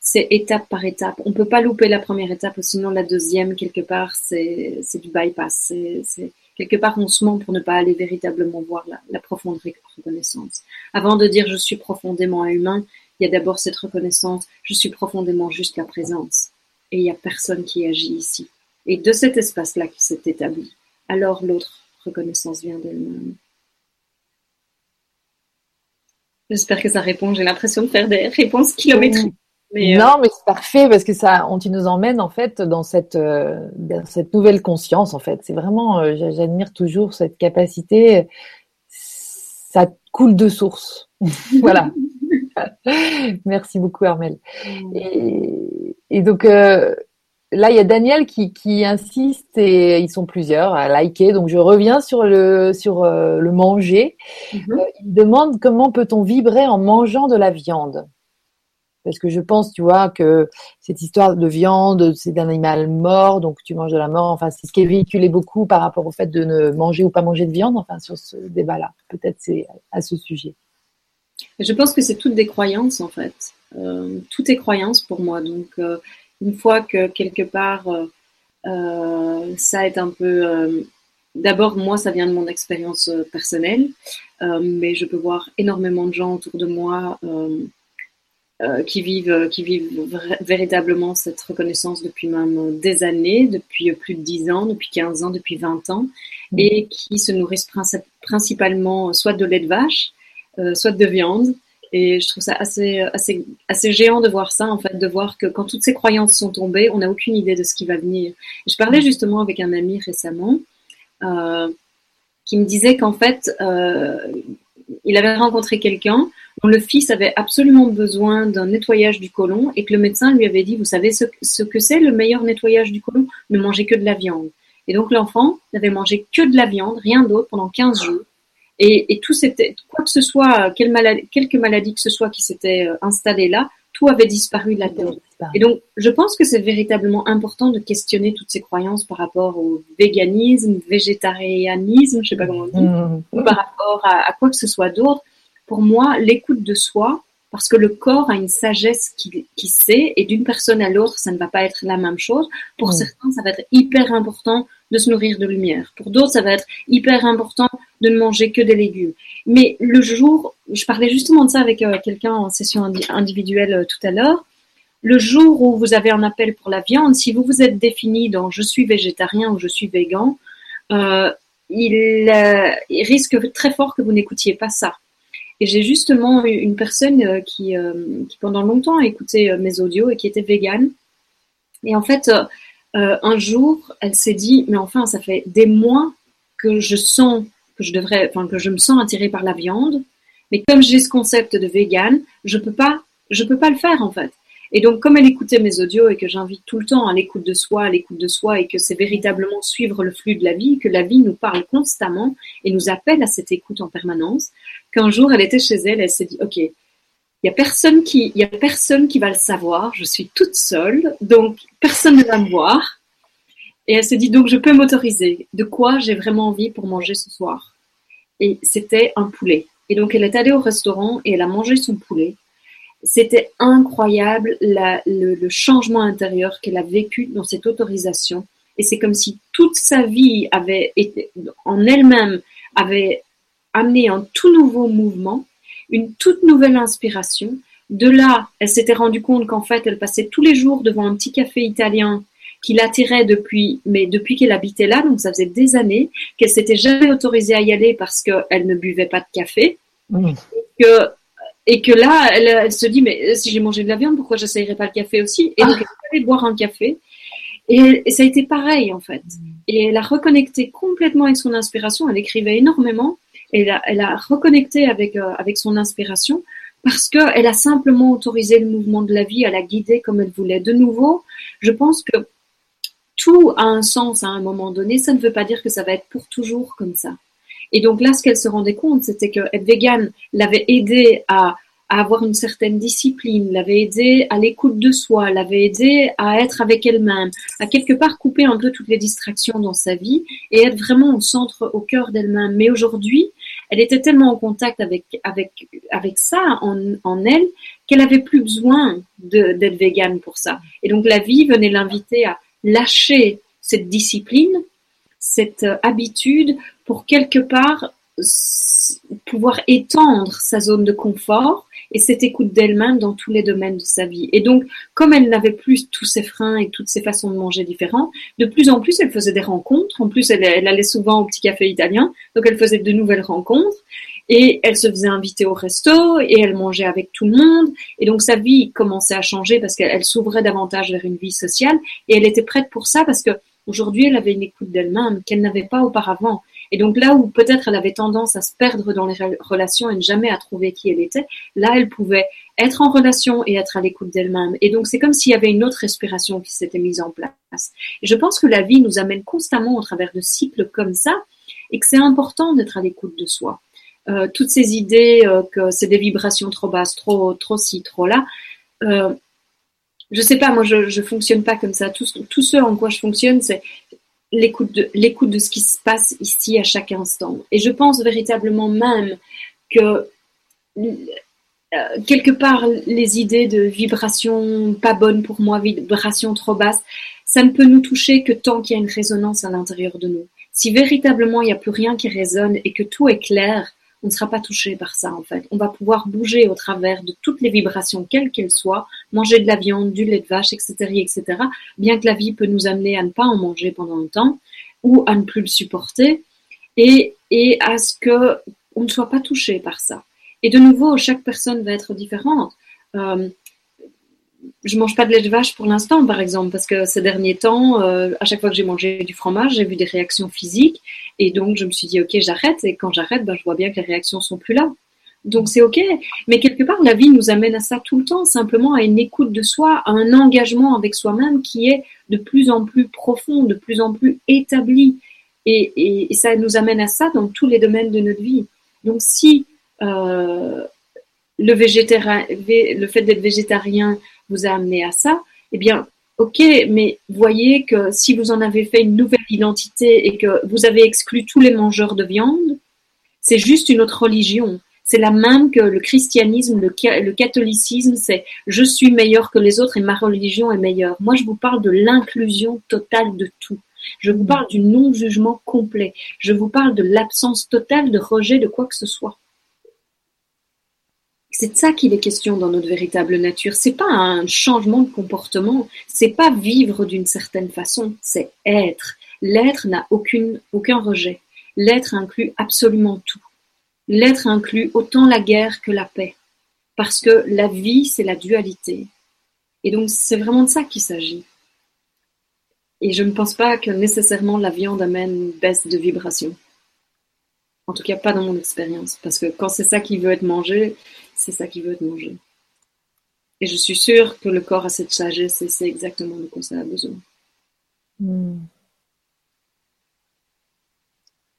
c'est étape par étape. On peut pas louper la première étape, sinon la deuxième quelque part c'est du bypass. C'est quelque part on se ment pour ne pas aller véritablement voir la, la profonde reconnaissance. Avant de dire je suis profondément humain, il y a d'abord cette reconnaissance, je suis profondément juste la présence. Et il n'y a personne qui agit ici. Et de cet espace-là qui s'est établi, alors l'autre reconnaissance vient d'elle-même. J'espère que ça répond. J'ai l'impression de faire des réponses kilométriques. Mais euh, Non, mais c'est parfait parce que ça, on, tu nous emmène en fait dans cette, euh, cette nouvelle conscience en fait. C'est vraiment, euh, j'admire toujours cette capacité. Ça coule de source. voilà. Merci beaucoup, Armel. Mm. Et, donc, euh, là, il y a Daniel qui, insiste et ils sont plusieurs à liker. Donc, je reviens sur le, sur, euh, le manger. Mm-hmm. Euh, il demande comment peut-on vibrer en mangeant de la viande? Parce que je pense, tu vois, que cette histoire de viande, c'est d'un animal mort, donc tu manges de la mort. Enfin, c'est ce qui est véhiculé beaucoup par rapport au fait de ne manger ou pas manger de viande. Enfin, sur ce débat-là, peut-être c'est à ce sujet. Je pense que c'est toutes des croyances en fait. Euh, tout est croyance pour moi. Donc euh, une fois que quelque part euh, ça est un peu D'abord, moi, ça vient de mon expérience personnelle, mais je peux voir énormément de gens autour de moi qui vivent, qui vivent véritablement cette reconnaissance depuis même des années, depuis plus de 10 ans, depuis 15 ans, depuis 20 ans, mmh. et qui se nourrissent principalement soit de lait de vache, euh, soit de viande. Et je trouve ça assez, assez, assez géant de voir ça, en fait, de voir que quand toutes ces croyances sont tombées, on n'a aucune idée de ce qui va venir. je parlais justement avec un ami récemment euh, qui me disait qu'en fait, euh, il avait rencontré quelqu'un dont le fils avait absolument besoin d'un nettoyage du côlon et que le médecin lui avait dit, vous savez ce, ce que c'est le meilleur nettoyage du côlon? Ne manger que de la viande. Et donc l'enfant n'avait mangé que de la viande, rien d'autre pendant 15 jours. Et, et tout c'était, quoi que ce soit, quelle maladie, quelques maladies que ce soit qui s'étaient euh, installées là, tout avait disparu de la terre. Et donc, je pense que c'est véritablement important de questionner toutes ces croyances par rapport au véganisme, végétarianisme, je sais pas comment on dit, mmh. ou par rapport à, à, quoi que ce soit d'autre. Pour moi, l'écoute de soi, parce que le corps a une sagesse qui, qui sait, et d'une personne à l'autre, ça ne va pas être la même chose. Pour mmh. certains, ça va être hyper important de se nourrir de lumière. Pour d'autres, ça va être hyper important de ne manger que des légumes. Mais le jour, je parlais justement de ça avec euh, quelqu'un en session individuelle euh, tout à l'heure, le jour où vous avez un appel pour la viande, si vous vous êtes défini dans je suis végétarien ou je suis végan, euh, il, risque très fort que vous n'écoutiez pas ça. Et j'ai justement une personne qui, qui, pendant longtemps a écouté mes audios et qui était végane. Et en fait, un jour, elle s'est dit, mais enfin, ça fait des mois que je sens que je devrais, enfin que je me sens attirée par la viande, mais comme j'ai ce concept de vegan, je peux pas, je peux pas le faire en fait. Et donc, comme elle écoutait mes audios et que j'invite tout le temps à l'écoute de soi, à l'écoute de soi, et que c'est véritablement suivre le flux de la vie, que la vie nous parle constamment et nous appelle à cette écoute en permanence, qu'un jour elle était chez elle, elle s'est dit, ok, il y a personne qui, y a personne qui va le savoir, je suis toute seule, donc personne ne va me voir. Et elle s'est dit, donc je peux m'autoriser. De quoi j'ai vraiment envie pour manger ce soir? Et c'était un poulet. Et donc elle est allée au restaurant et elle a mangé son poulet. c'était incroyable le, changement intérieur qu'elle a vécu dans cette autorisation. Et c'est comme si toute sa vie avait été, en elle-même, avait amené un tout nouveau mouvement, une toute nouvelle inspiration. De là, elle s'était rendue compte qu'en fait, elle passait tous les jours devant un petit café italien qui l'attirait depuis, mais depuis qu'elle habitait là, donc ça faisait des années, qu'elle s'était jamais autorisée à y aller parce qu'elle ne buvait pas de café. Mmh. Et, que, et que là, elle, se dit, mais si j'ai mangé de la viande, pourquoi j'essayerais pas le café aussi? Et donc, elle allait boire un café. Et, et, ça a été pareil, en fait. Et elle a reconnecté complètement avec son inspiration. Elle écrivait énormément. Elle a, elle a reconnecté avec, euh, avec son inspiration parce qu'elle a simplement autorisé le mouvement de la vie, à la guider comme elle voulait. De nouveau, je pense que tout a un sens à un moment donné. Ça ne veut pas dire que ça va être pour toujours comme ça. Et donc là, ce qu'elle se rendait compte, c'était que être végane l'avait aidé à, avoir une certaine discipline, l'avait aidé à l'écoute de soi, l'avait aidé à être avec elle-même, à quelque part couper un peu toutes les distractions dans sa vie et être vraiment au centre, au cœur d'elle-même. Mais aujourd'hui, elle était tellement en contact avec avec avec ça en, en elle qu'elle avait plus besoin d'être végane pour ça. Et donc la vie venait l'inviter à lâcher cette discipline, cette euh, habitude pour quelque part pouvoir étendre sa zone de confort et cette écoute d'elle-même dans tous les domaines de sa vie. Et donc, comme elle n'avait plus tous ses freins et toutes ses façons de manger différentes, de plus en plus, elle faisait des rencontres. En plus, elle, allait souvent au petit café italien, donc elle faisait de nouvelles rencontres. Et elle se faisait inviter au resto et elle mangeait avec tout le monde. Et donc sa vie commençait à changer parce qu'elle s'ouvrait davantage vers une vie sociale et elle était prête pour ça parce que aujourd'hui elle avait une écoute d'elle-même qu'elle n'avait pas auparavant. Et donc là où peut-être elle avait tendance à se perdre dans les relations et ne jamais à trouver qui elle était, là elle pouvait être en relation et être à l'écoute d'elle-même. Et donc c'est comme s'il y avait une autre respiration qui s'était mise en place. Et je pense que la vie nous amène constamment au travers de cycles comme ça et que c'est important d'être à l'écoute de soi. Euh, toutes ces idées euh, que c'est des vibrations trop basses, trop, trop ci, trop là. Euh, je sais pas, moi je, je fonctionne pas comme ça. Tout, tout ce en quoi je fonctionne, c'est l'écoute de, de ce qui se passe ici à chaque instant. Et je pense véritablement même que quelque part les idées de vibrations pas bonnes pour moi, vibrations trop basses, ça ne peut nous toucher que tant qu'il y a une résonance à l'intérieur de nous. Si véritablement il n'y a plus rien qui résonne et que tout est clair, on ne sera pas touché par ça en fait. On va pouvoir bouger au travers de toutes les vibrations, quelles qu'elles soient, manger de la viande, du lait de vache, etc., etc. Bien que la vie peut nous amener à ne pas en manger pendant longtemps ou à ne plus le supporter et, et à ce que on ne soit pas touché par ça. Et de nouveau, chaque personne va être différente. Euh, je mange pas de lait de vache pour l'instant, par exemple, parce que ces derniers temps, euh, à chaque fois que j'ai mangé du fromage, j'ai vu des réactions physiques, et donc je me suis dit ok, j'arrête. Et quand j'arrête, ben, je vois bien que les réactions sont plus là. Donc c'est ok, mais quelque part la vie nous amène à ça tout le temps, simplement à une écoute de soi, à un engagement avec soi-même qui est de plus en plus profond, de plus en plus établi, et, ça nous amène à ça dans tous les domaines de notre vie. Donc si euh, le, le fait d'être végétarien vous a amené à ça, eh bien, ok, mais voyez que si vous en avez fait une nouvelle identité et que vous avez exclu tous les mangeurs de viande, c'est juste une autre religion. C'est la même que le christianisme, le, catholicisme, c'est je suis meilleur que les autres et ma religion est meilleure. Moi, je vous parle de l'inclusion totale de tout. Je vous parle du non-jugement complet. Je vous parle de l'absence totale de rejet de quoi que ce soit. C'est de ça qu'il est question dans notre véritable nature. C'est pas un changement de comportement, c'est pas vivre d'une certaine façon, c'est être. L'être n'a aucun rejet. L'être inclut absolument tout. L'être inclut autant la guerre que la paix. Parce que la vie, c'est la dualité. Et donc, c'est vraiment de ça qu'il s'agit. Et je ne pense pas que nécessairement la viande amène une baisse de vibration. En tout cas, pas dans mon expérience. Parce que quand c'est ça qui veut être mangé, c'est ça qui veut être mangé. Et je suis sûre que le corps a cette sagesse et c'est exactement de quoi ça a besoin. Hmm.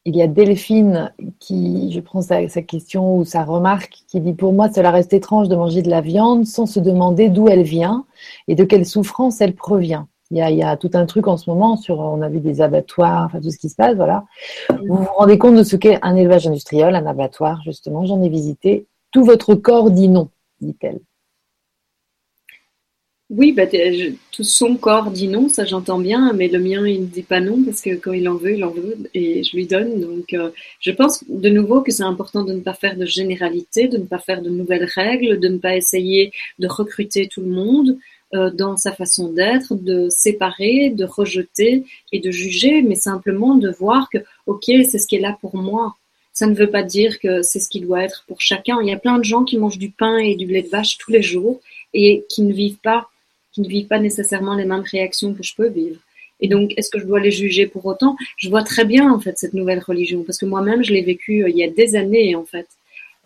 Il y a Delphine qui, je prends sa, question ou sa remarque, qui dit Pour moi, cela reste étrange de manger de la viande sans se demander d'où elle vient et de quelle souffrance elle provient. Il y, a, tout un truc en ce moment sur, on a vu des abattoirs, enfin tout ce qui se passe, voilà. Vous vous rendez compte de ce qu'est un élevage industriel, un abattoir, justement, j'en ai visité. Tout votre corps dit non, dit-elle. Oui, bah, tout son corps dit non, ça j'entends bien, mais le mien il ne dit pas non parce que quand il en veut, il en veut et je lui donne. Donc euh, je pense de nouveau que c'est important de ne pas faire de généralité, de ne pas faire de nouvelles règles, de ne pas essayer de recruter tout le monde euh, dans sa façon d'être, de séparer, de rejeter et de juger, mais simplement de voir que ok, c'est ce qui est là pour moi. Ça ne veut pas dire que c'est ce qui doit être pour chacun. Il y a plein de gens qui mangent du pain et du lait de vache tous les jours et qui ne vivent pas qui ne vivent pas nécessairement les mêmes réactions que je peux vivre. Et donc, est-ce que je dois les juger pour autant? Je vois très bien en fait cette nouvelle religion parce que moi-même je l'ai vécue euh, il y a des années en fait.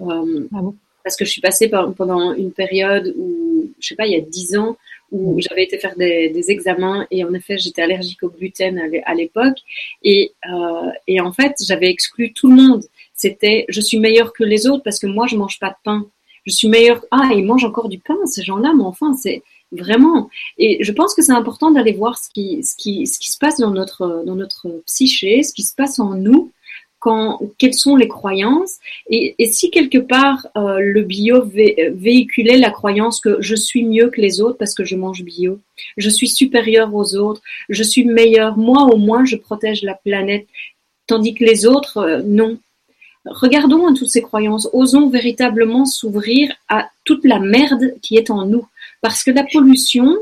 Euh, ah parce que je suis passée par, pendant une période où, je sais pas, il y a dix ans, où j'avais été faire des, des, examens et en effet j'étais allergique au gluten à l'époque et, euh, et en fait j'avais exclu tout le monde. C'était je suis meilleure que les autres parce que moi je mange pas de pain. Je suis meilleure. Ah, ils mangent encore du pain ces gens-là, mais enfin c'est vraiment. Et je pense que c'est important d'aller voir ce qui, ce, qui, ce qui se passe dans notre, dans notre psyché, ce qui se passe en nous, quand, quelles sont les croyances. Et, et si quelque part euh, le bio véhiculait la croyance que je suis mieux que les autres parce que je mange bio, je suis supérieur aux autres, je suis meilleur, moi au moins je protège la planète, tandis que les autres, euh, non. Regardons à toutes ces croyances, osons véritablement s'ouvrir à toute la merde qui est en nous. Parce que la pollution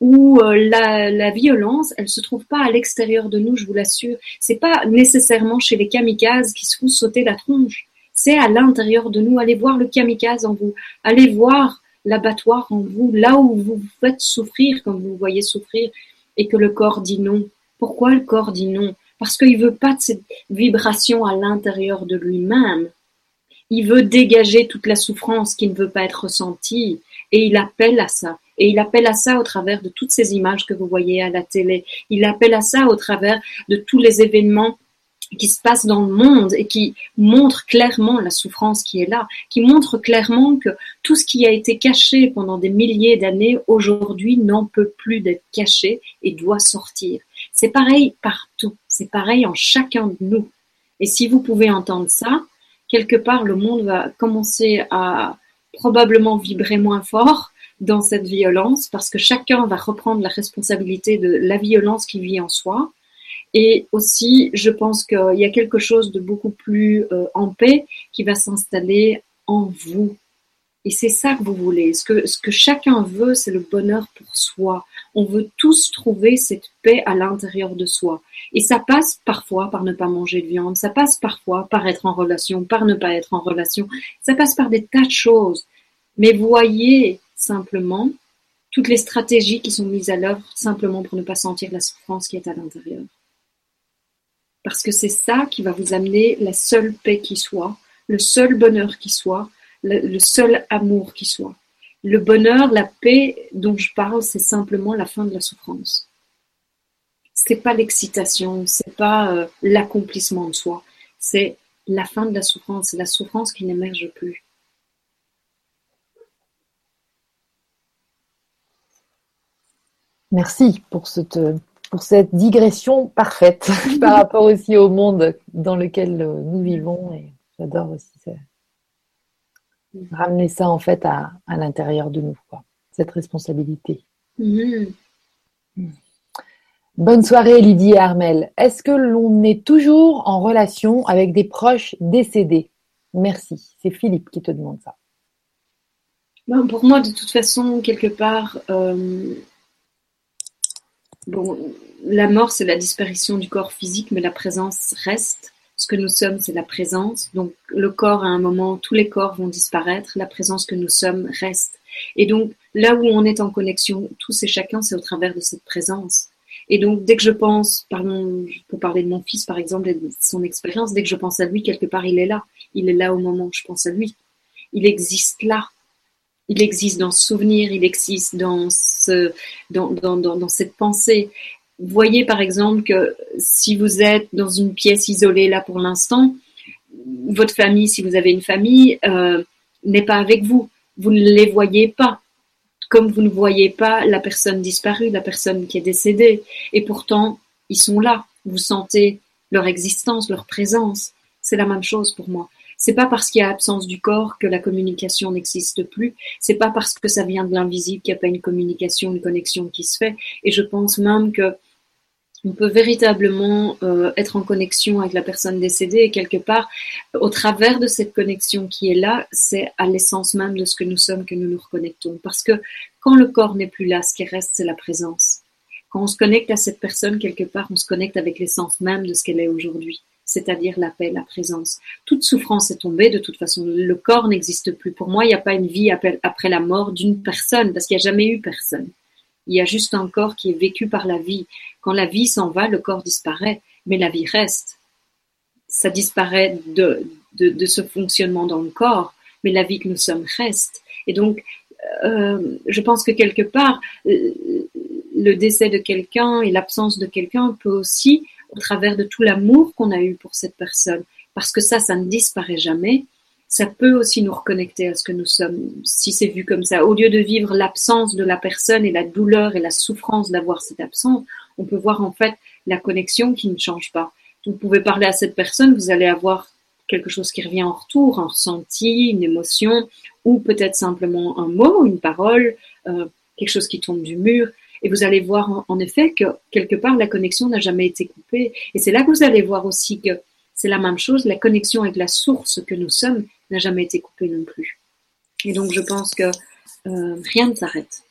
ou euh, la, la, violence, elle se trouve pas à l'extérieur de nous, je vous l'assure. C'est pas nécessairement chez les kamikazes qui se font sauter la tronche. C'est à l'intérieur de nous. Allez voir le kamikaze en vous. Allez voir l'abattoir en vous, là où vous vous faites souffrir, comme vous voyez souffrir, et que le corps dit non. Pourquoi le corps dit non? Parce qu'il veut pas de cette vibration à l'intérieur de lui-même. Il veut dégager toute la souffrance qui ne veut pas être ressentie. Et il appelle à ça. Et il appelle à ça au travers de toutes ces images que vous voyez à la télé. Il appelle à ça au travers de tous les événements qui se passent dans le monde et qui montrent clairement la souffrance qui est là, qui montrent clairement que tout ce qui a été caché pendant des milliers d'années aujourd'hui n'en peut plus d'être caché et doit sortir. C'est pareil partout, c'est pareil en chacun de nous. Et si vous pouvez entendre ça, quelque part le monde va commencer à probablement vibrer moins fort dans cette violence parce que chacun va reprendre la responsabilité de la violence qu'il vit en soi. Et aussi, je pense qu'il y a quelque chose de beaucoup plus euh, en paix qui va s'installer en vous. Et c'est ça que vous voulez. Ce que, chacun veut, c'est le bonheur pour soi. On veut tous trouver cette paix à l'intérieur de soi. Et ça passe parfois par ne pas manger de viande, ça passe parfois par être en relation, par ne pas être en relation, ça passe par des tas de choses. Mais voyez simplement toutes les stratégies qui sont mises à l'œuvre simplement pour ne pas sentir la souffrance qui est à l'intérieur. Parce que c'est ça qui va vous amener la seule paix qui soit, le seul bonheur qui soit, le, seul amour qui soit. Le bonheur, la paix dont je parle, c'est simplement la fin de la souffrance. C'est pas l'excitation, c'est pas euh, l'accomplissement de soi, c'est la fin de la souffrance, c'est la souffrance qui n'émerge plus. Merci pour cette, digression parfaite par rapport aussi au monde dans lequel euh, nous vivons. J'adore aussi ça. Ramener ça en fait à, à l'intérieur de nous, quoi. cette responsabilité. Mm-hmm. Bonne soirée Lydie et Armel. Est-ce que l'on est toujours en relation avec des proches décédés? Merci. C'est Philippe qui te demande ça. Ben, pour moi, de toute façon, quelque part, euh, Bon, la mort, c'est la disparition du corps physique, mais la présence reste. Ce que nous sommes, c'est la présence. Donc, le corps, à un moment, tous les corps vont disparaître. La présence que nous sommes reste. Et donc, là où on est en connexion, tous et chacun, c'est au travers de cette présence. Et donc, dès que je pense, pardon, pour parler de mon fils, par exemple, et de son expérience, dès que je pense à lui, quelque part, il est là. Il est là au moment où je pense à lui. Il existe là il existe dans ce souvenir, il existe dans, cette pensée. Voyez par exemple que si vous êtes dans une pièce isolée là pour l'instant, votre famille, si vous avez une famille, euh, n'est pas avec vous. Vous ne les voyez pas, comme vous ne voyez pas la personne disparue, la personne qui est décédée. Et pourtant, ils sont là. Vous sentez leur existence, leur présence. C'est la même chose pour moi. C'est pas parce qu'il y a absence du corps que la communication n'existe plus. C'est pas parce que ça vient de l'invisible qu'il n'y a pas une communication, une connexion qui se fait. Et je pense même que on peut véritablement euh, être en connexion avec la personne décédée et quelque part, au travers de cette connexion qui est là, c'est à l'essence même de ce que nous sommes que nous nous reconnectons. Parce que quand le corps n'est plus là, ce qui reste, c'est la présence. Quand on se connecte à cette personne, quelque part, on se connecte avec l'essence même de ce qu'elle est aujourd'hui, c'est-à-dire la paix, la présence. Toute souffrance est tombée, de toute façon, le corps n'existe plus. Pour moi, il n'y a pas une vie après la mort d'une personne, parce qu'il n'y a jamais eu personne. Il y a juste un corps qui est vécu par la vie. Quand la vie s'en va, le corps disparaît, mais la vie reste. Ça disparaît de, de, ce fonctionnement dans le corps, mais la vie que nous sommes reste. Et donc, euh, je pense que quelque part, le décès de quelqu'un et l'absence de quelqu'un peut aussi, au travers de tout l'amour qu'on a eu pour cette personne, parce que ça, ça ne disparaît jamais, ça peut aussi nous reconnecter à ce que nous sommes, si c'est vu comme ça. Au lieu de vivre l'absence de la personne et la douleur et la souffrance d'avoir cette absence, on peut voir en fait la connexion qui ne change pas. Vous pouvez parler à cette personne, vous allez avoir quelque chose qui revient en retour, un ressenti, une émotion, ou peut-être simplement un mot, une parole, euh, quelque chose qui tombe du mur. Et vous allez voir en, effet que quelque part la connexion n'a jamais été coupée. Et c'est là que vous allez voir aussi que c'est la même chose, la connexion avec la source que nous sommes n'a jamais été coupée non plus. Et donc je pense que euh, rien ne s'arrête.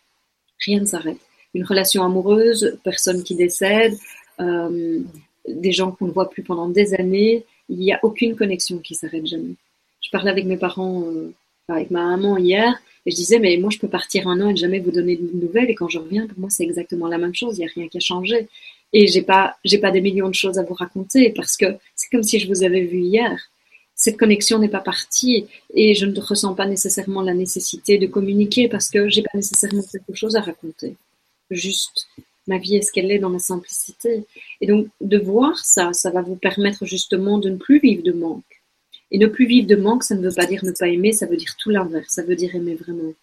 Rien ne s'arrête. Une relation amoureuse, personne qui décède, euh, des gens qu'on ne voit plus pendant des années, il n'y a aucune connexion qui s'arrête jamais. Je parlais avec mes parents, euh, avec ma maman hier, et je disais, mais moi, je peux partir un an et jamais vous donner de nouvelles. Et quand je reviens, pour moi, c'est exactement la même chose. Il n'y a rien qui a changé. Et j'ai pas, j'ai pas des millions de choses à vous raconter parce que c'est comme si je vous avais vu hier. Cette connexion n'est pas partie et je ne ressens pas nécessairement la nécessité de communiquer parce que j'ai pas nécessairement quelque chose à raconter. Juste, ma vie est ce qu'elle est dans la simplicité. Et donc, de voir ça, ça va vous permettre justement de ne plus vivre de manque et ne plus vivre de manque, ça ne veut pas dire ne pas aimer, ça veut dire tout l'inverse, ça veut dire aimer vraiment.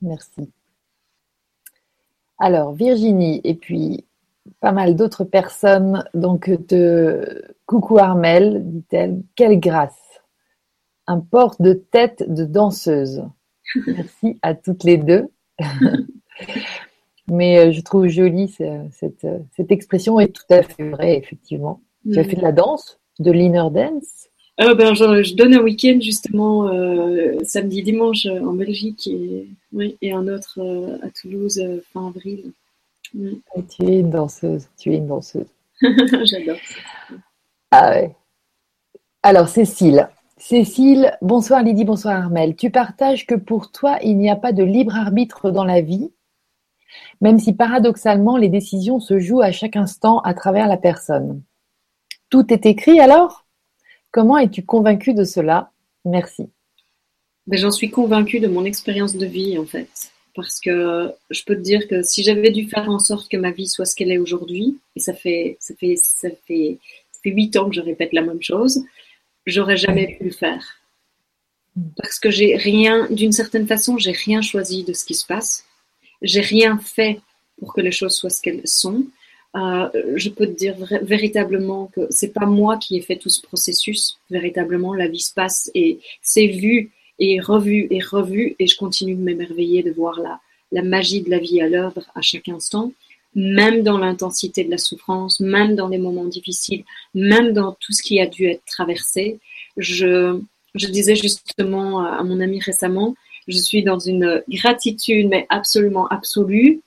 Merci. Alors, Virginie, et puis pas mal d'autres personnes, donc de Coucou Armel, dit-elle, quelle grâce. Un porte de tête de danseuse. Merci à toutes les deux. Mais euh, je trouve jolie cette, euh, cette, expression est tout à fait vraie, effectivement. Tu as mm. fait de la danse, de l'inner dance? Euh, ben, je, donne un week-end justement samedi, dimanche en Belgique et, oui, et un autre à Toulouse fin avril. Mm. tu es une danseuse, tu es une danseuse. J'adore. Ah ouais. Alors Cécile, Cécile, bonsoir Lydie, bonsoir Armel. Tu partages que pour toi, il n'y a pas de libre arbitre dans la vie même si paradoxalement les décisions se jouent à chaque instant à travers la personne. Tout est écrit alors? Comment es-tu convaincu de cela? Merci. Ben, J'en suis convaincue de mon expérience de vie en fait. Parce que je peux te dire que si j'avais dû faire en sorte que ma vie soit ce qu'elle est aujourd'hui, et ça fait, ça fait, ça fait, ça fait huit ans que je répète la même chose, j'aurais jamais pu le faire. Parce que j'ai rien, d'une certaine façon, j'ai rien choisi de ce qui se passe j'ai rien fait pour que les choses soient ce qu'elles sont. Euh, je peux te dire véritablement que c'est pas moi qui ai fait tout ce processus. Véritablement, la vie se passe et c'est vu et revu et revu et je continue de m'émerveiller de voir la, la magie de la vie à l'œuvre à chaque instant, même dans l'intensité de la souffrance, même dans les moments difficiles, même dans tout ce qui a dû être traversé. Je, disais justement à mon ami récemment, je suis dans une gratitude, mais absolument absolue,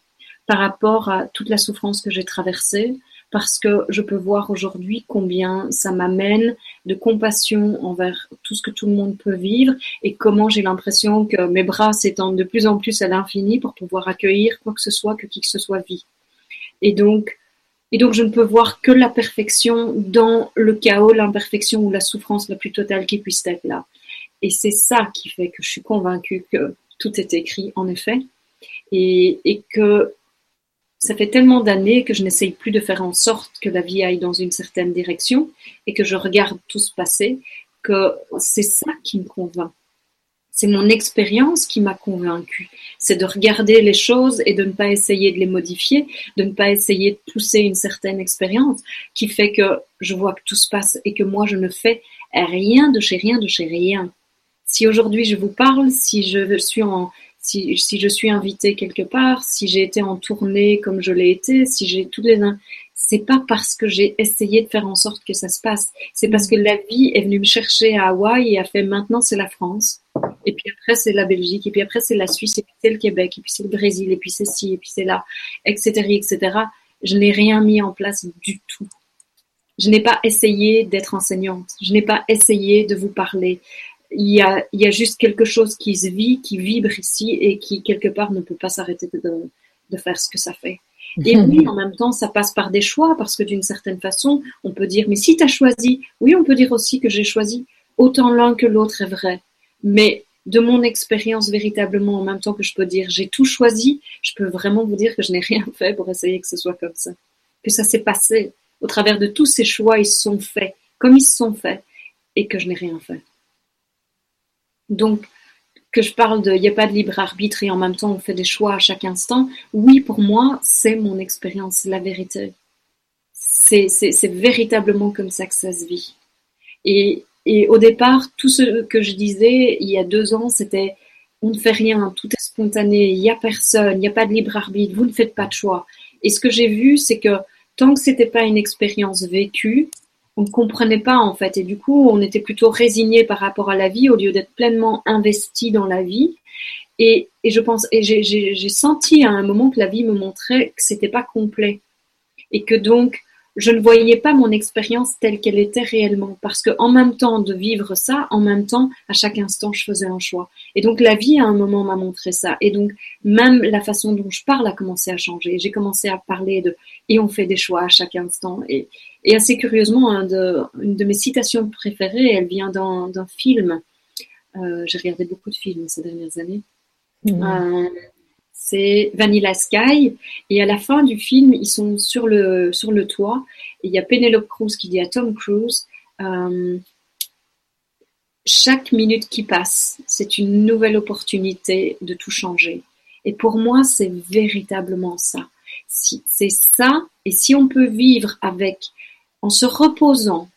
par rapport à toute la souffrance que j'ai traversée, parce que je peux voir aujourd'hui combien ça m'amène de compassion envers tout ce que tout le monde peut vivre et comment j'ai l'impression que mes bras s'étendent de plus en plus à l'infini pour pouvoir accueillir quoi que ce soit que qui que ce soit vit. Et donc, et donc je ne peux voir que la perfection dans le chaos, l'imperfection ou la souffrance la plus totale qui puisse être là. Et c'est ça qui fait que je suis convaincue que tout est écrit, en effet, et, et que ça fait tellement d'années que je n'essaye plus de faire en sorte que la vie aille dans une certaine direction et que je regarde tout se passer, que c'est ça qui me convainc. C'est mon expérience qui m'a convaincue. C'est de regarder les choses et de ne pas essayer de les modifier, de ne pas essayer de pousser une certaine expérience qui fait que je vois que tout se passe et que moi je ne fais rien de chez rien de chez rien. Si aujourd'hui je vous parle, si je suis en, si, si je suis invitée quelque part, si j'ai été en tournée comme je l'ai été, si j'ai tous les, c'est pas parce que j'ai essayé de faire en sorte que ça se passe. C'est parce que la vie est venue me chercher à Hawaï et a fait maintenant c'est la France. Et puis après c'est la Belgique. Et puis après c'est la Suisse. Et puis c'est le Québec. Et puis c'est le Brésil. Et puis c'est ci. Et puis c'est là. Etc. Etc. Je n'ai rien mis en place du tout. Je n'ai pas essayé d'être enseignante. Je n'ai pas essayé de vous parler. Il y, a, il y a juste quelque chose qui se vit, qui vibre ici et qui quelque part ne peut pas s'arrêter de, de faire ce que ça fait. Et oui, en même temps, ça passe par des choix, parce que d'une certaine façon, on peut dire, mais si tu as choisi, oui, on peut dire aussi que j'ai choisi, autant l'un que l'autre est vrai. Mais de mon expérience véritablement, en même temps que je peux dire, j'ai tout choisi, je peux vraiment vous dire que je n'ai rien fait pour essayer que ce soit comme ça. Que ça s'est passé. Au travers de tous ces choix, ils sont faits, comme ils se sont faits, et que je n'ai rien fait. Donc, que je parle de il n'y a pas de libre arbitre et en même temps on fait des choix à chaque instant, oui, pour moi, c'est mon expérience, la vérité. C'est véritablement comme ça que ça se vit. Et, et au départ, tout ce que je disais il y a deux ans, c'était on ne fait rien, tout est spontané, il n'y a personne, il n'y a pas de libre arbitre, vous ne faites pas de choix. Et ce que j'ai vu, c'est que tant que c'était pas une expérience vécue, on ne comprenait pas en fait. Et du coup, on était plutôt résigné par rapport à la vie au lieu d'être pleinement investi dans la vie. Et, et je pense, et j'ai senti à un moment que la vie me montrait que c'était pas complet. Et que donc, je ne voyais pas mon expérience telle qu'elle était réellement. Parce que en même temps de vivre ça, en même temps, à chaque instant, je faisais un choix. Et donc, la vie, à un moment, m'a montré ça. Et donc, même la façon dont je parle a commencé à changer. J'ai commencé à parler de, et on fait des choix à chaque instant. Et, et assez curieusement, de, une de mes citations préférées, elle vient d'un film. Euh, J'ai regardé beaucoup de films ces dernières années. Mmh. Euh, c'est Vanilla Sky. Et à la fin du film, ils sont sur le, sur le toit. Et il y a Penelope Cruz qui dit à Tom Cruise euh, Chaque minute qui passe, c'est une nouvelle opportunité de tout changer. Et pour moi, c'est véritablement ça. Si, c'est ça. Et si on peut vivre avec en se reposant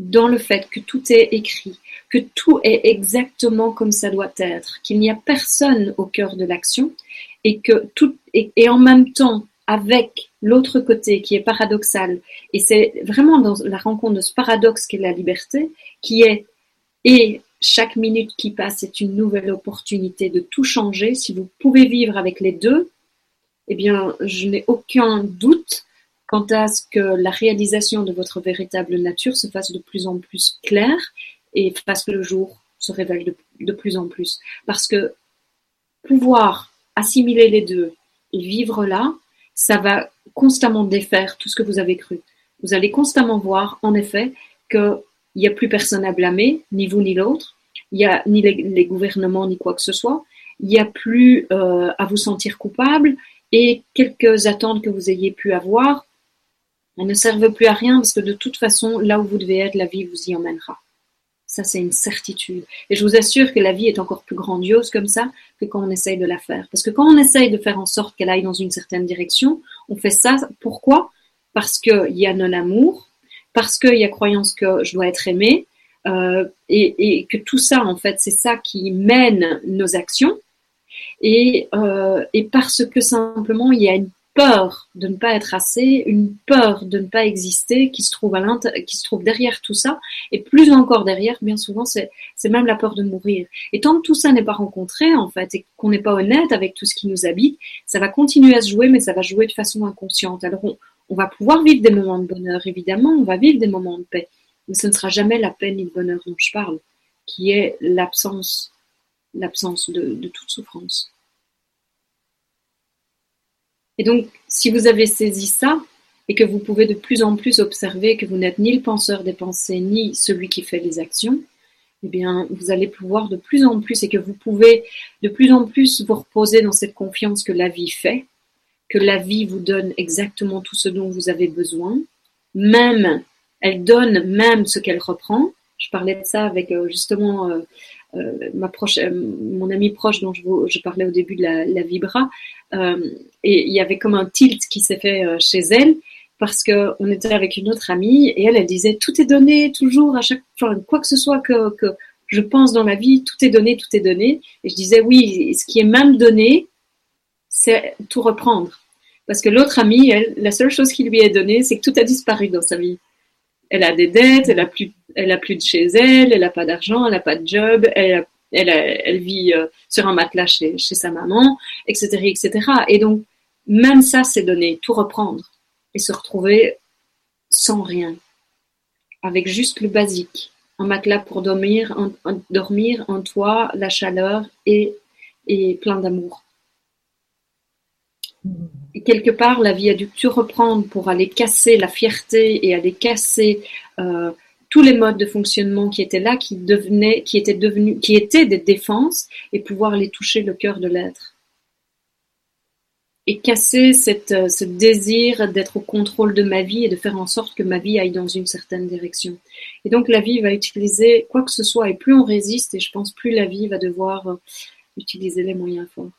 dans le fait que tout est écrit, que tout est exactement comme ça doit être, qu'il n'y a personne au cœur de l'action et que tout et, en même temps avec l'autre côté qui est paradoxal et c'est vraiment dans la rencontre de ce paradoxe qu'est la liberté qui est et chaque minute qui passe est une nouvelle opportunité de tout changer. Si vous pouvez vivre avec les deux eh bien je n'ai aucun doute quant à ce que la réalisation de votre véritable nature se fasse de plus en plus claire et fasse que le jour se révèle de, plus en plus. Parce que pouvoir assimiler les deux et vivre là, ça va constamment défaire tout ce que vous avez cru. Vous allez constamment voir, en effet, qu'il n'y a plus personne à blâmer, ni vous ni l'autre, il n'y a ni les, gouvernements ni quoi que ce soit, il n'y a plus euh, à vous sentir coupable et quelques attentes que vous ayez pu avoir elles ne servent plus à rien parce que de toute façon, là où vous devez être, la vie vous y emmènera. Ça, c'est une certitude. Et je vous assure que la vie est encore plus grandiose comme ça que quand on essaye de la faire. Parce que quand on essaye de faire en sorte qu'elle aille dans une certaine direction, on fait ça. Pourquoi? Parce qu'il y a non-amour, parce qu'il y a croyance que je dois être aimé, euh, et, et, que tout ça, en fait, c'est ça qui mène nos actions. Et, euh, et parce que simplement, il y a une peur de ne pas être assez, une peur de ne pas exister qui se trouve à qui se trouve derrière tout ça, et plus encore derrière, bien souvent, c'est même la peur de mourir. Et tant que tout ça n'est pas rencontré, en fait, et qu'on n'est pas honnête avec tout ce qui nous habite, ça va continuer à se jouer, mais ça va jouer de façon inconsciente. Alors on, on va pouvoir vivre des moments de bonheur, évidemment, on va vivre des moments de paix, mais ce ne sera jamais la paix ni le bonheur dont je parle, qui est l'absence, l'absence de, de toute souffrance. Et donc, si vous avez saisi ça, et que vous pouvez de plus en plus observer que vous n'êtes ni le penseur des pensées, ni celui qui fait les actions, eh bien, vous allez pouvoir de plus en plus, et que vous pouvez de plus en plus vous reposer dans cette confiance que la vie fait, que la vie vous donne exactement tout ce dont vous avez besoin, même, elle donne même ce qu'elle reprend. Je parlais de ça avec euh, justement euh, ma proche, mon ami proche dont je, parlais au début de la, la Vibra, et il y avait comme un tilt qui s'est fait chez elle parce que on était avec une autre amie et elle, elle disait tout est donné toujours à chaque fois, quoi que ce soit que, que je pense dans ma vie, tout est donné, tout est donné. Et je disais oui, ce qui est même donné, c'est tout reprendre. Parce que l'autre amie, elle, la seule chose qui lui est donnée, c'est que tout a disparu dans sa vie. Elle a des dettes, elle a plus, elle a plus de chez elle, elle a pas d'argent, elle a pas de job, elle, elle, elle vit euh, sur un matelas chez, chez sa maman, etc., etc. Et donc, même ça, c'est donné, tout reprendre et se retrouver sans rien, avec juste le basique, un matelas pour dormir, un, dormir, un toit, la chaleur et, et plein d'amour. Et quelque part, la vie a dû tout reprendre pour aller casser la fierté et aller casser euh, tous les modes de fonctionnement qui étaient là, qui étaient devenus, qui étaient des défenses, et pouvoir les toucher le cœur de l'être. Et casser euh, ce désir d'être au contrôle de ma vie et de faire en sorte que ma vie aille dans une certaine direction. Et donc la vie va utiliser quoi que ce soit, et plus on résiste, et je pense plus la vie va devoir euh, utiliser les moyens forts.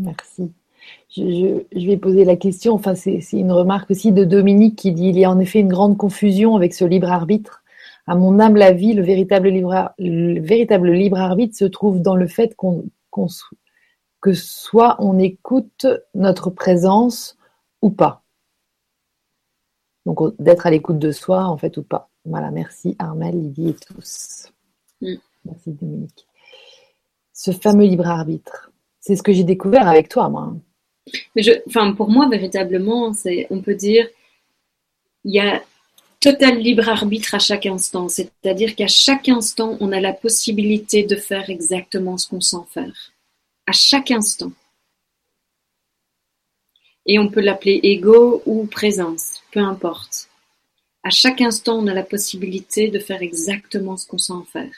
Merci. Je, vais poser la question, enfin c'est une remarque aussi de Dominique qui dit il y a en effet une grande confusion avec ce libre arbitre. À mon âme la vie, le véritable libre, le véritable libre arbitre se trouve dans le fait qu'on que soit on écoute notre présence ou pas. Donc d'être à l'écoute de soi en fait ou pas. Voilà, merci Armel, Lydie et tous. Mm. Merci Dominique. Ce fameux libre arbitre. C'est ce que j'ai découvert avec toi, moi. Mais je, pour moi, véritablement, c'est, on peut dire, il y a total libre arbitre à chaque instant. C'est-à-dire qu'à chaque instant, on a la possibilité de faire exactement ce qu'on sent faire. À chaque instant. Et on peut l'appeler ego ou présence, peu importe. À chaque instant, on a la possibilité de faire exactement ce qu'on sent faire.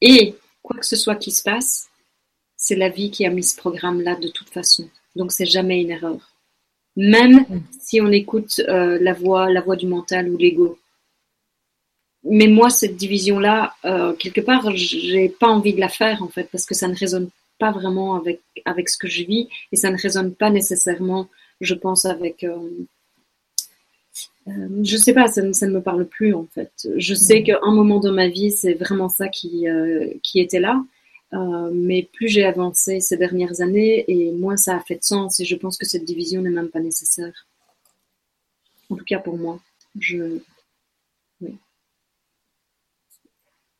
Et quoi que ce soit qui se passe, c'est la vie qui a mis ce programme-là de toute façon. Donc c'est jamais une erreur. Même si on écoute euh, la voix, la voix du mental ou l'ego. Mais moi, cette division-là, euh, quelque part, j'ai pas envie de la faire en fait, parce que ça ne résonne pas vraiment avec avec ce que je vis et ça ne résonne pas nécessairement, je pense, avec euh, euh je sais pas, ça, ça, ne me parle plus en fait. Je sais mm. qu'à un moment de ma vie, c'est vraiment ça qui, qui était là. Euh, mais plus j'ai avancé ces dernières années et moins ça a fait de sens et je pense que cette division n'est même pas nécessaire. En tout cas pour moi. Je, oui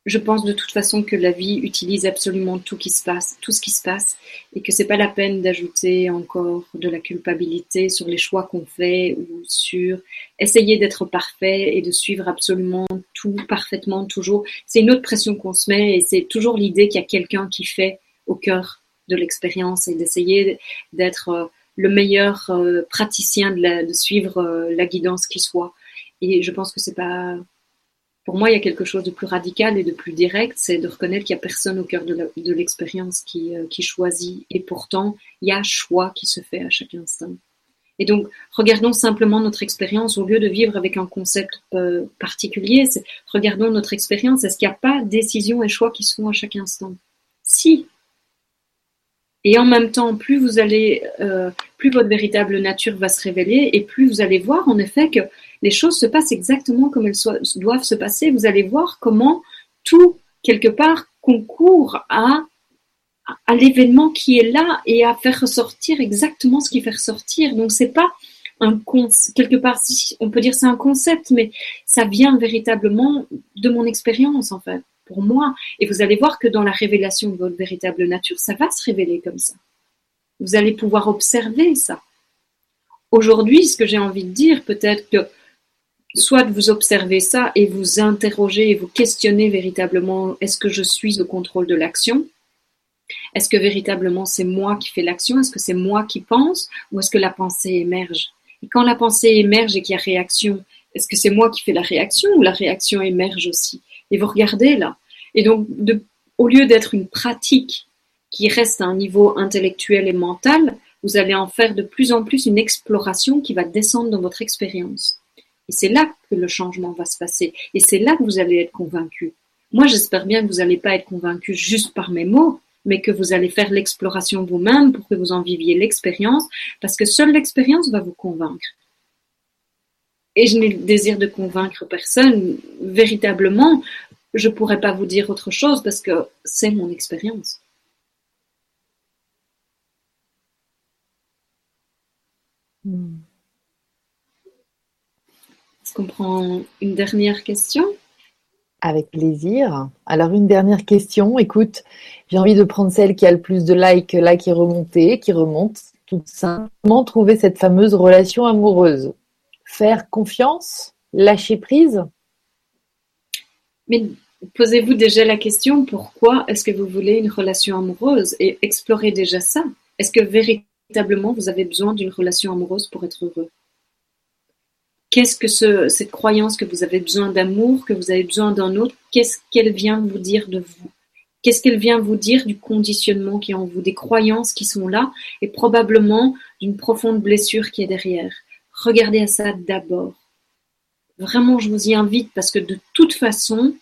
je pense de toute façon que la vie utilise absolument tout qui se passe, tout ce qui se passe, et que c'est pas la peine d'ajouter encore de la culpabilité sur les choix qu'on fait ou sur essayer d'être parfait et de suivre absolument tout parfaitement toujours. C'est une autre pression qu'on se met et c'est toujours l'idée qu'il y a quelqu'un qui fait au cœur de l'expérience et d'essayer d'être euh, le meilleur euh, praticien de, de suivre euh, la guidance qui soit. Et je pense que c'est pas pour moi, il y a quelque chose de plus radical et de plus direct, c'est de reconnaître qu'il n'y a personne au cœur de l'expérience qui, euh, qui choisit. Et pourtant, il y a choix qui se fait à chaque instant. Et donc, regardons simplement notre expérience au lieu de vivre avec un concept euh, particulier. Regardons notre expérience. Est-ce qu'il n'y a pas décision et choix qui se font à chaque instant? Si. Et en même temps, plus vous allez, euh, plus votre véritable nature va se révéler, et plus vous allez voir en effet que les choses se passent exactement comme elles doivent se passer. Vous allez voir comment tout, quelque part, concourt à, l'événement qui est là et à faire ressortir exactement ce qui fait ressortir. Donc c'est pas un quelque part, on peut dire c'est un concept, mais ça vient véritablement de mon expérience en fait, pour moi. Et vous allez voir que dans la révélation de votre véritable nature, ça va se révéler comme ça. Vous allez pouvoir observer ça. Aujourd'hui, ce que j'ai envie de dire, peut-être que soit vous observez ça et vous interrogez et vous questionnez véritablement est-ce que je suis au contrôle de l'action? Est-ce que véritablement c'est moi qui fais l'action? Est-ce que c'est moi qui pense? Ou est-ce que la pensée émerge? Et quand la pensée émerge et qu'il y a réaction, est-ce que c'est moi qui fais la réaction ou la réaction émerge aussi? Et vous regardez là. Et donc, au lieu d'être une pratique qui reste à un niveau intellectuel et mental, vous allez en faire de plus en plus une exploration qui va descendre dans votre expérience. Et c'est là que le changement va se passer. Et c'est là que vous allez être convaincu. Moi, j'espère bien que vous n'allez pas être convaincu juste par mes mots, mais que vous allez faire l'exploration vous-même pour que vous en viviez l'expérience, parce que seule l'expérience va vous convaincre. Et je n'ai le désir de convaincre personne. Véritablement, je ne pourrais pas vous dire autre chose parce que c'est mon expérience. Est-ce qu'on prend une dernière question Avec plaisir. Alors une dernière question. Écoute, j'ai envie de prendre celle qui a le plus de likes là qui est qui remonte. Tout simplement trouver cette fameuse relation amoureuse. Faire confiance, lâcher prise. Mais posez-vous déjà la question pourquoi est-ce que vous voulez une relation amoureuse et explorez déjà ça. Est-ce que véritablement vous avez besoin d'une relation amoureuse pour être heureux? Qu'est-ce que cette croyance que vous avez besoin d'amour, que vous avez besoin d'un autre, qu'est-ce qu'elle vient vous dire de vous? Qu'est-ce qu'elle vient vous dire du conditionnement qui est en vous, des croyances qui sont là et probablement d'une profonde blessure qui est derrière? Regardez à ça d'abord. Vraiment, je vous y invite parce que de toute façon,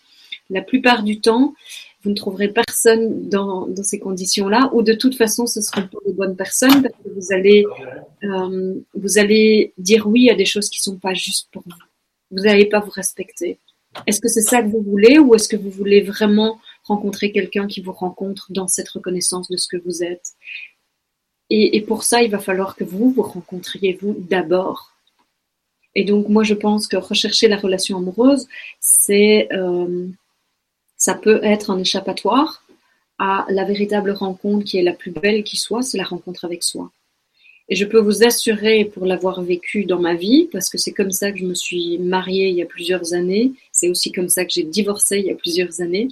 la plupart du temps, vous ne trouverez personne dans, ces conditions-là, ou de toute façon, ce seront pas les bonnes personnes parce que vous allez, euh, vous allez dire oui à des choses qui sont pas justes pour vous. Vous n'allez pas vous respecter. Est-ce que c'est ça que vous voulez, ou est-ce que vous voulez vraiment rencontrer quelqu'un qui vous rencontre dans cette reconnaissance de ce que vous êtes? Et, et pour ça, il va falloir que vous vous rencontriez vous d'abord. Et donc, moi, je pense que rechercher la relation amoureuse, c'est euh, ça peut être un échappatoire à la véritable rencontre qui est la plus belle qui soit, c'est la rencontre avec soi. Et je peux vous assurer, pour l'avoir vécu dans ma vie, parce que c'est comme ça que je me suis mariée il y a plusieurs années, c'est aussi comme ça que j'ai divorcé il y a plusieurs années,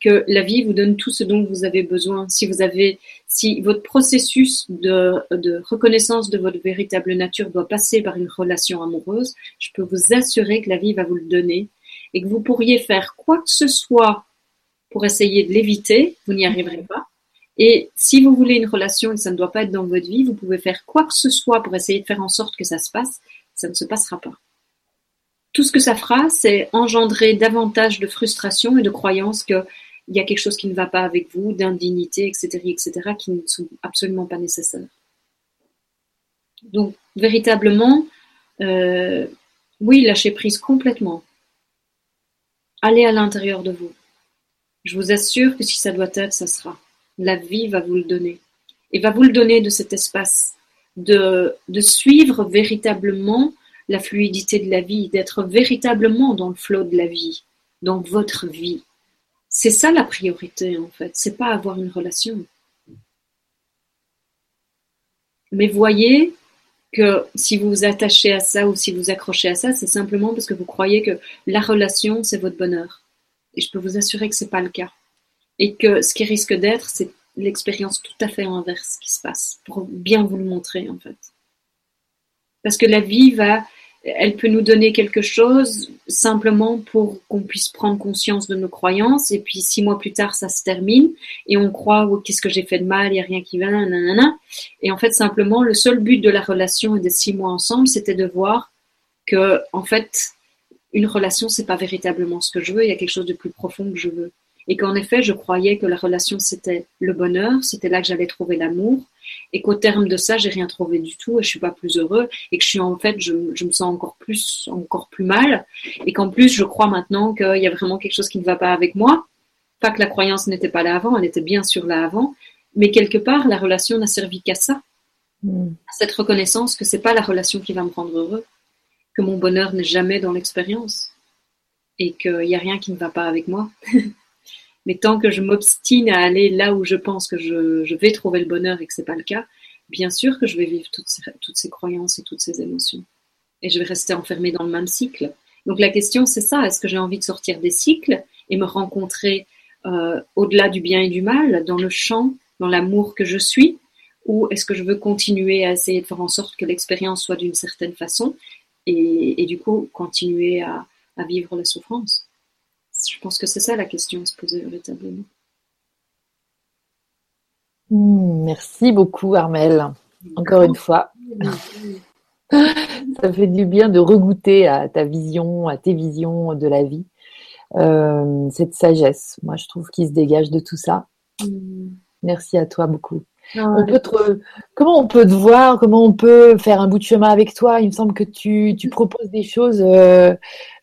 que la vie vous donne tout ce dont vous avez besoin. Si vous avez, si votre processus de, de reconnaissance de votre véritable nature doit passer par une relation amoureuse, je peux vous assurer que la vie va vous le donner et que vous pourriez faire quoi que ce soit pour essayer de l'éviter, vous n'y arriverez pas. Et si vous voulez une relation et ça ne doit pas être dans votre vie, vous pouvez faire quoi que ce soit pour essayer de faire en sorte que ça se passe, ça ne se passera pas. Tout ce que ça fera, c'est engendrer davantage de frustration et de croyances qu'il y a quelque chose qui ne va pas avec vous, d'indignité, etc., etc., qui ne sont absolument pas nécessaires. Donc, véritablement, euh, oui, lâchez prise complètement. Allez à l'intérieur de vous. Je vous assure que si ça doit être, ça sera. La vie va vous le donner. Et va vous le donner de cet espace, de, suivre véritablement la fluidité de la vie, d'être véritablement dans le flot de la vie, dans votre vie. C'est ça la priorité en fait, c'est pas avoir une relation. Mais voyez que si vous vous attachez à ça ou si vous accrochez à ça, c'est simplement parce que vous croyez que la relation, c'est votre bonheur. Et je peux vous assurer que c'est pas le cas. Et que ce qui risque d'être, c'est l'expérience tout à fait inverse qui se passe, pour bien vous le montrer en fait. Parce que la vie va, elle peut nous donner quelque chose simplement pour qu'on puisse prendre conscience de nos croyances, et puis six mois plus tard, ça se termine, et on croit, oh, qu'est-ce que j'ai fait de mal, il n'y a rien qui va, nanana. Et en fait, simplement, le seul but de la relation et des six mois ensemble, c'était de voir que, en fait, une relation, c'est pas véritablement ce que je veux, il y a quelque chose de plus profond que je veux. Et qu'en effet, je croyais que la relation, c'était le bonheur, c'était là que j'allais trouver l'amour, et qu'au terme de ça, j'ai rien trouvé du tout, et je suis pas plus heureux, et que je suis en fait, je, je me sens encore plus, encore plus mal, et qu'en plus, je crois maintenant qu'il y a vraiment quelque chose qui ne va pas avec moi. Pas que la croyance n'était pas là avant, elle était bien sûr là avant, mais quelque part, la relation n'a servi qu'à ça. Hmm. Cette reconnaissance que c'est pas la relation qui va me rendre heureux, que mon bonheur n'est jamais dans l'expérience et qu'il n'y a rien qui ne va pas avec moi. Mais tant que je m'obstine à aller là où je pense que je, vais trouver le bonheur et que c'est pas le cas, bien sûr que je vais vivre toutes ces, croyances et toutes ces émotions. Et je vais rester enfermée dans le même cycle. Donc la question c'est ça, est-ce que j'ai envie de sortir des cycles et me rencontrer euh, au-delà du bien et du mal, dans le champ, dans l'amour que je suis, ou est-ce que je veux continuer à essayer de faire en sorte que l'expérience soit d'une certaine façon? Et, du coup continuer à, vivre la souffrance Je pense que c'est ça la question à se poser véritablement. Hmm, merci beaucoup Armel, encore une fois. ça fait du bien de regoûter à ta vision, à tes visions de la vie. Euh, cette sagesse, moi je trouve qu'il se dégage de tout ça. Mm. Merci à toi beaucoup. Ah on peut comment on peut te voir? Comment on peut faire un bout de chemin avec toi? Il me semble que tu, proposes des choses euh,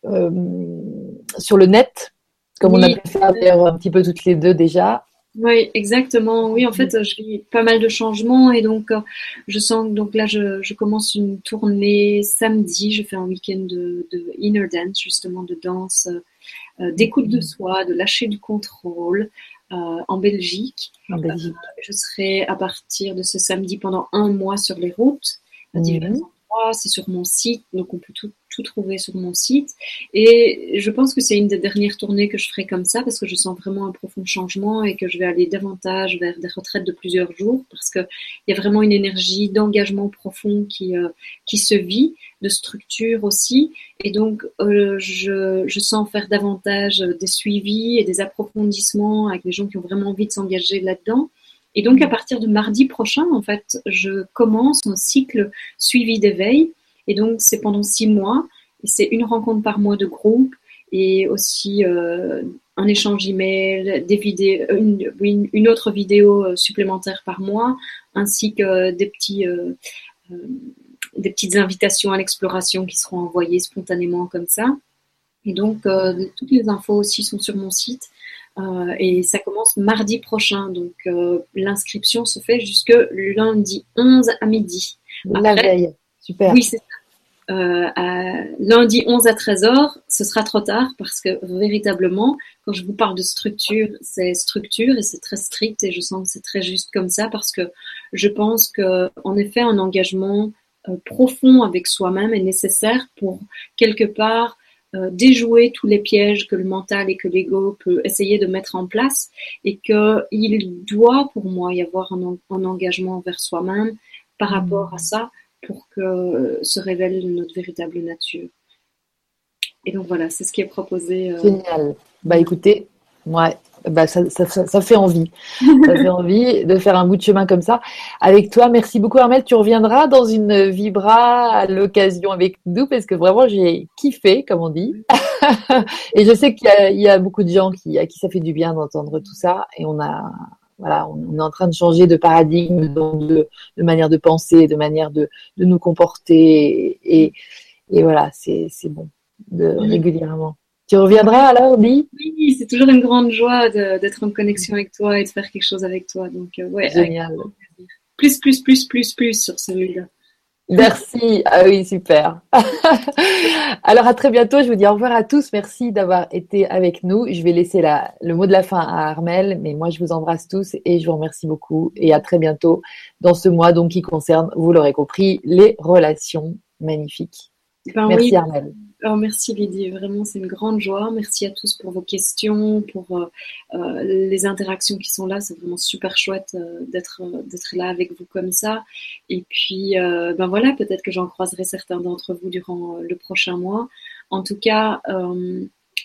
euh, sur le net, comme on a pu faire un petit peu toutes les deux déjà. Oui, exactement. Oui, en fait, je vis pas mal de changements et donc euh, je sens que donc là, je, commence une tournée samedi. Je fais un week-end de, inner dance, justement, de danse, d'écoute de soi, de lâcher du contrôle. Euh, en Belgique. En Belgique. Euh, je serai à partir de ce samedi pendant un mois sur les routes à divers mhm c'est sur mon site, donc on peut tout, trouver sur mon site. Et je pense que c'est une des dernières tournées que je ferai comme ça parce que je sens vraiment un profond changement et que je vais aller davantage vers des retraites de plusieurs jours parce qu'il y a vraiment une énergie d'engagement profond qui, euh, qui se vit, de structure aussi. Et donc, euh, je, je sens faire davantage des suivis et des approfondissements avec des gens qui ont vraiment envie de s'engager là-dedans. Et donc, à partir de mardi prochain, en fait, je commence un cycle suivi d'éveil. Et donc, c'est pendant six mois. C'est une rencontre par mois de groupe et aussi euh, un échange email, des vidéos, une, une, autre vidéo euh, supplémentaire par mois, ainsi que des petits, euh, des petites invitations à l'exploration qui seront envoyées spontanément comme ça. Et donc, toutes les infos aussi sont sur mon site. Euh, et ça commence mardi prochain. Donc euh, l'inscription se fait jusque lundi 11 à midi. La veille, super. Oui, c'est Euh, lundi 11 à 13h, ce sera trop tard parce que véritablement, quand je vous parle de structure, c'est structure et c'est très strict et je sens que c'est très juste comme ça parce que je pense que en effet un engagement profond avec soi-même est nécessaire pour quelque part euh, déjouer tous les pièges que le mental et que l'ego peut essayer de mettre en place et qu'il doit pour moi y avoir un, engagement vers soi-même par rapport à ça pour que se révèle notre véritable nature. Et donc voilà, c'est ce qui est proposé. Euh, Génial. Bah écoutez, ouais, bah, ça, ça, ça, fait envie. ça fait envie de faire un bout de chemin comme ça. Avec toi, merci beaucoup Armel. Tu reviendras dans une vibra à l'occasion avec nous parce que vraiment j'ai kiffé, comme on dit. et je sais qu'il y, y, a beaucoup de gens qui, à qui ça fait du bien d'entendre tout ça. Et on a, voilà, on est en train de changer de paradigme, de, de manière de penser, de manière de, de nous comporter. Et, et voilà, c'est bon de régulièrement. Tu reviendras alors, Di Oui, c'est toujours une grande joie d'être en connexion avec toi et de faire quelque chose avec toi. Donc, euh, ouais, Génial. Plus, plus, plus, plus, plus sur celui-là. Merci. Ah oui, super. Alors à très bientôt. Je vous dis au revoir à tous. Merci d'avoir été avec nous. Je vais laisser la, le mot de la fin à Armel, mais moi je vous embrasse tous et je vous remercie beaucoup. Et à très bientôt dans ce mois donc qui concerne, vous l'aurez compris, les relations magnifiques. Ben Merci Armel. Merci Lydie, vraiment c'est une grande joie. Merci à tous pour vos questions, pour euh, euh, les interactions qui sont là. C'est vraiment super chouette euh, d'être d'être là avec vous comme ça. Et puis ben voilà, peut-être que j'en croiserai certains d'entre vous durant le prochain mois. En tout cas,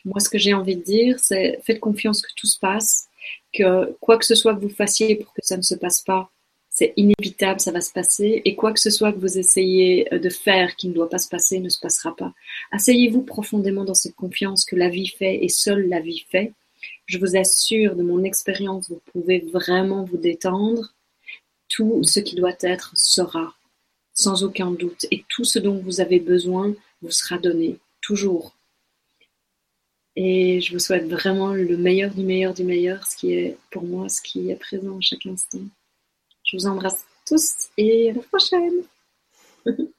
moi ce que j'ai envie de dire, c'est faites confiance que tout se passe, que quoi que ce soit que vous fassiez pour que ça ne se passe pas, c'est inévitable, ça va se passer, et quoi que ce soit que vous essayez euh, de faire qui ne doit pas se passer, ne se passera pas. Asseyez-vous profondément dans cette confiance que la vie fait et seule la vie fait. Je vous assure, de mon expérience, vous pouvez vraiment vous détendre. Tout ce qui doit être sera, sans aucun doute, et tout ce dont vous avez besoin vous sera donné, toujours. Et je vous souhaite vraiment le meilleur du meilleur du meilleur, ce qui est pour moi ce qui est présent à chaque instant. Je vous embrasse tous et à la prochaine.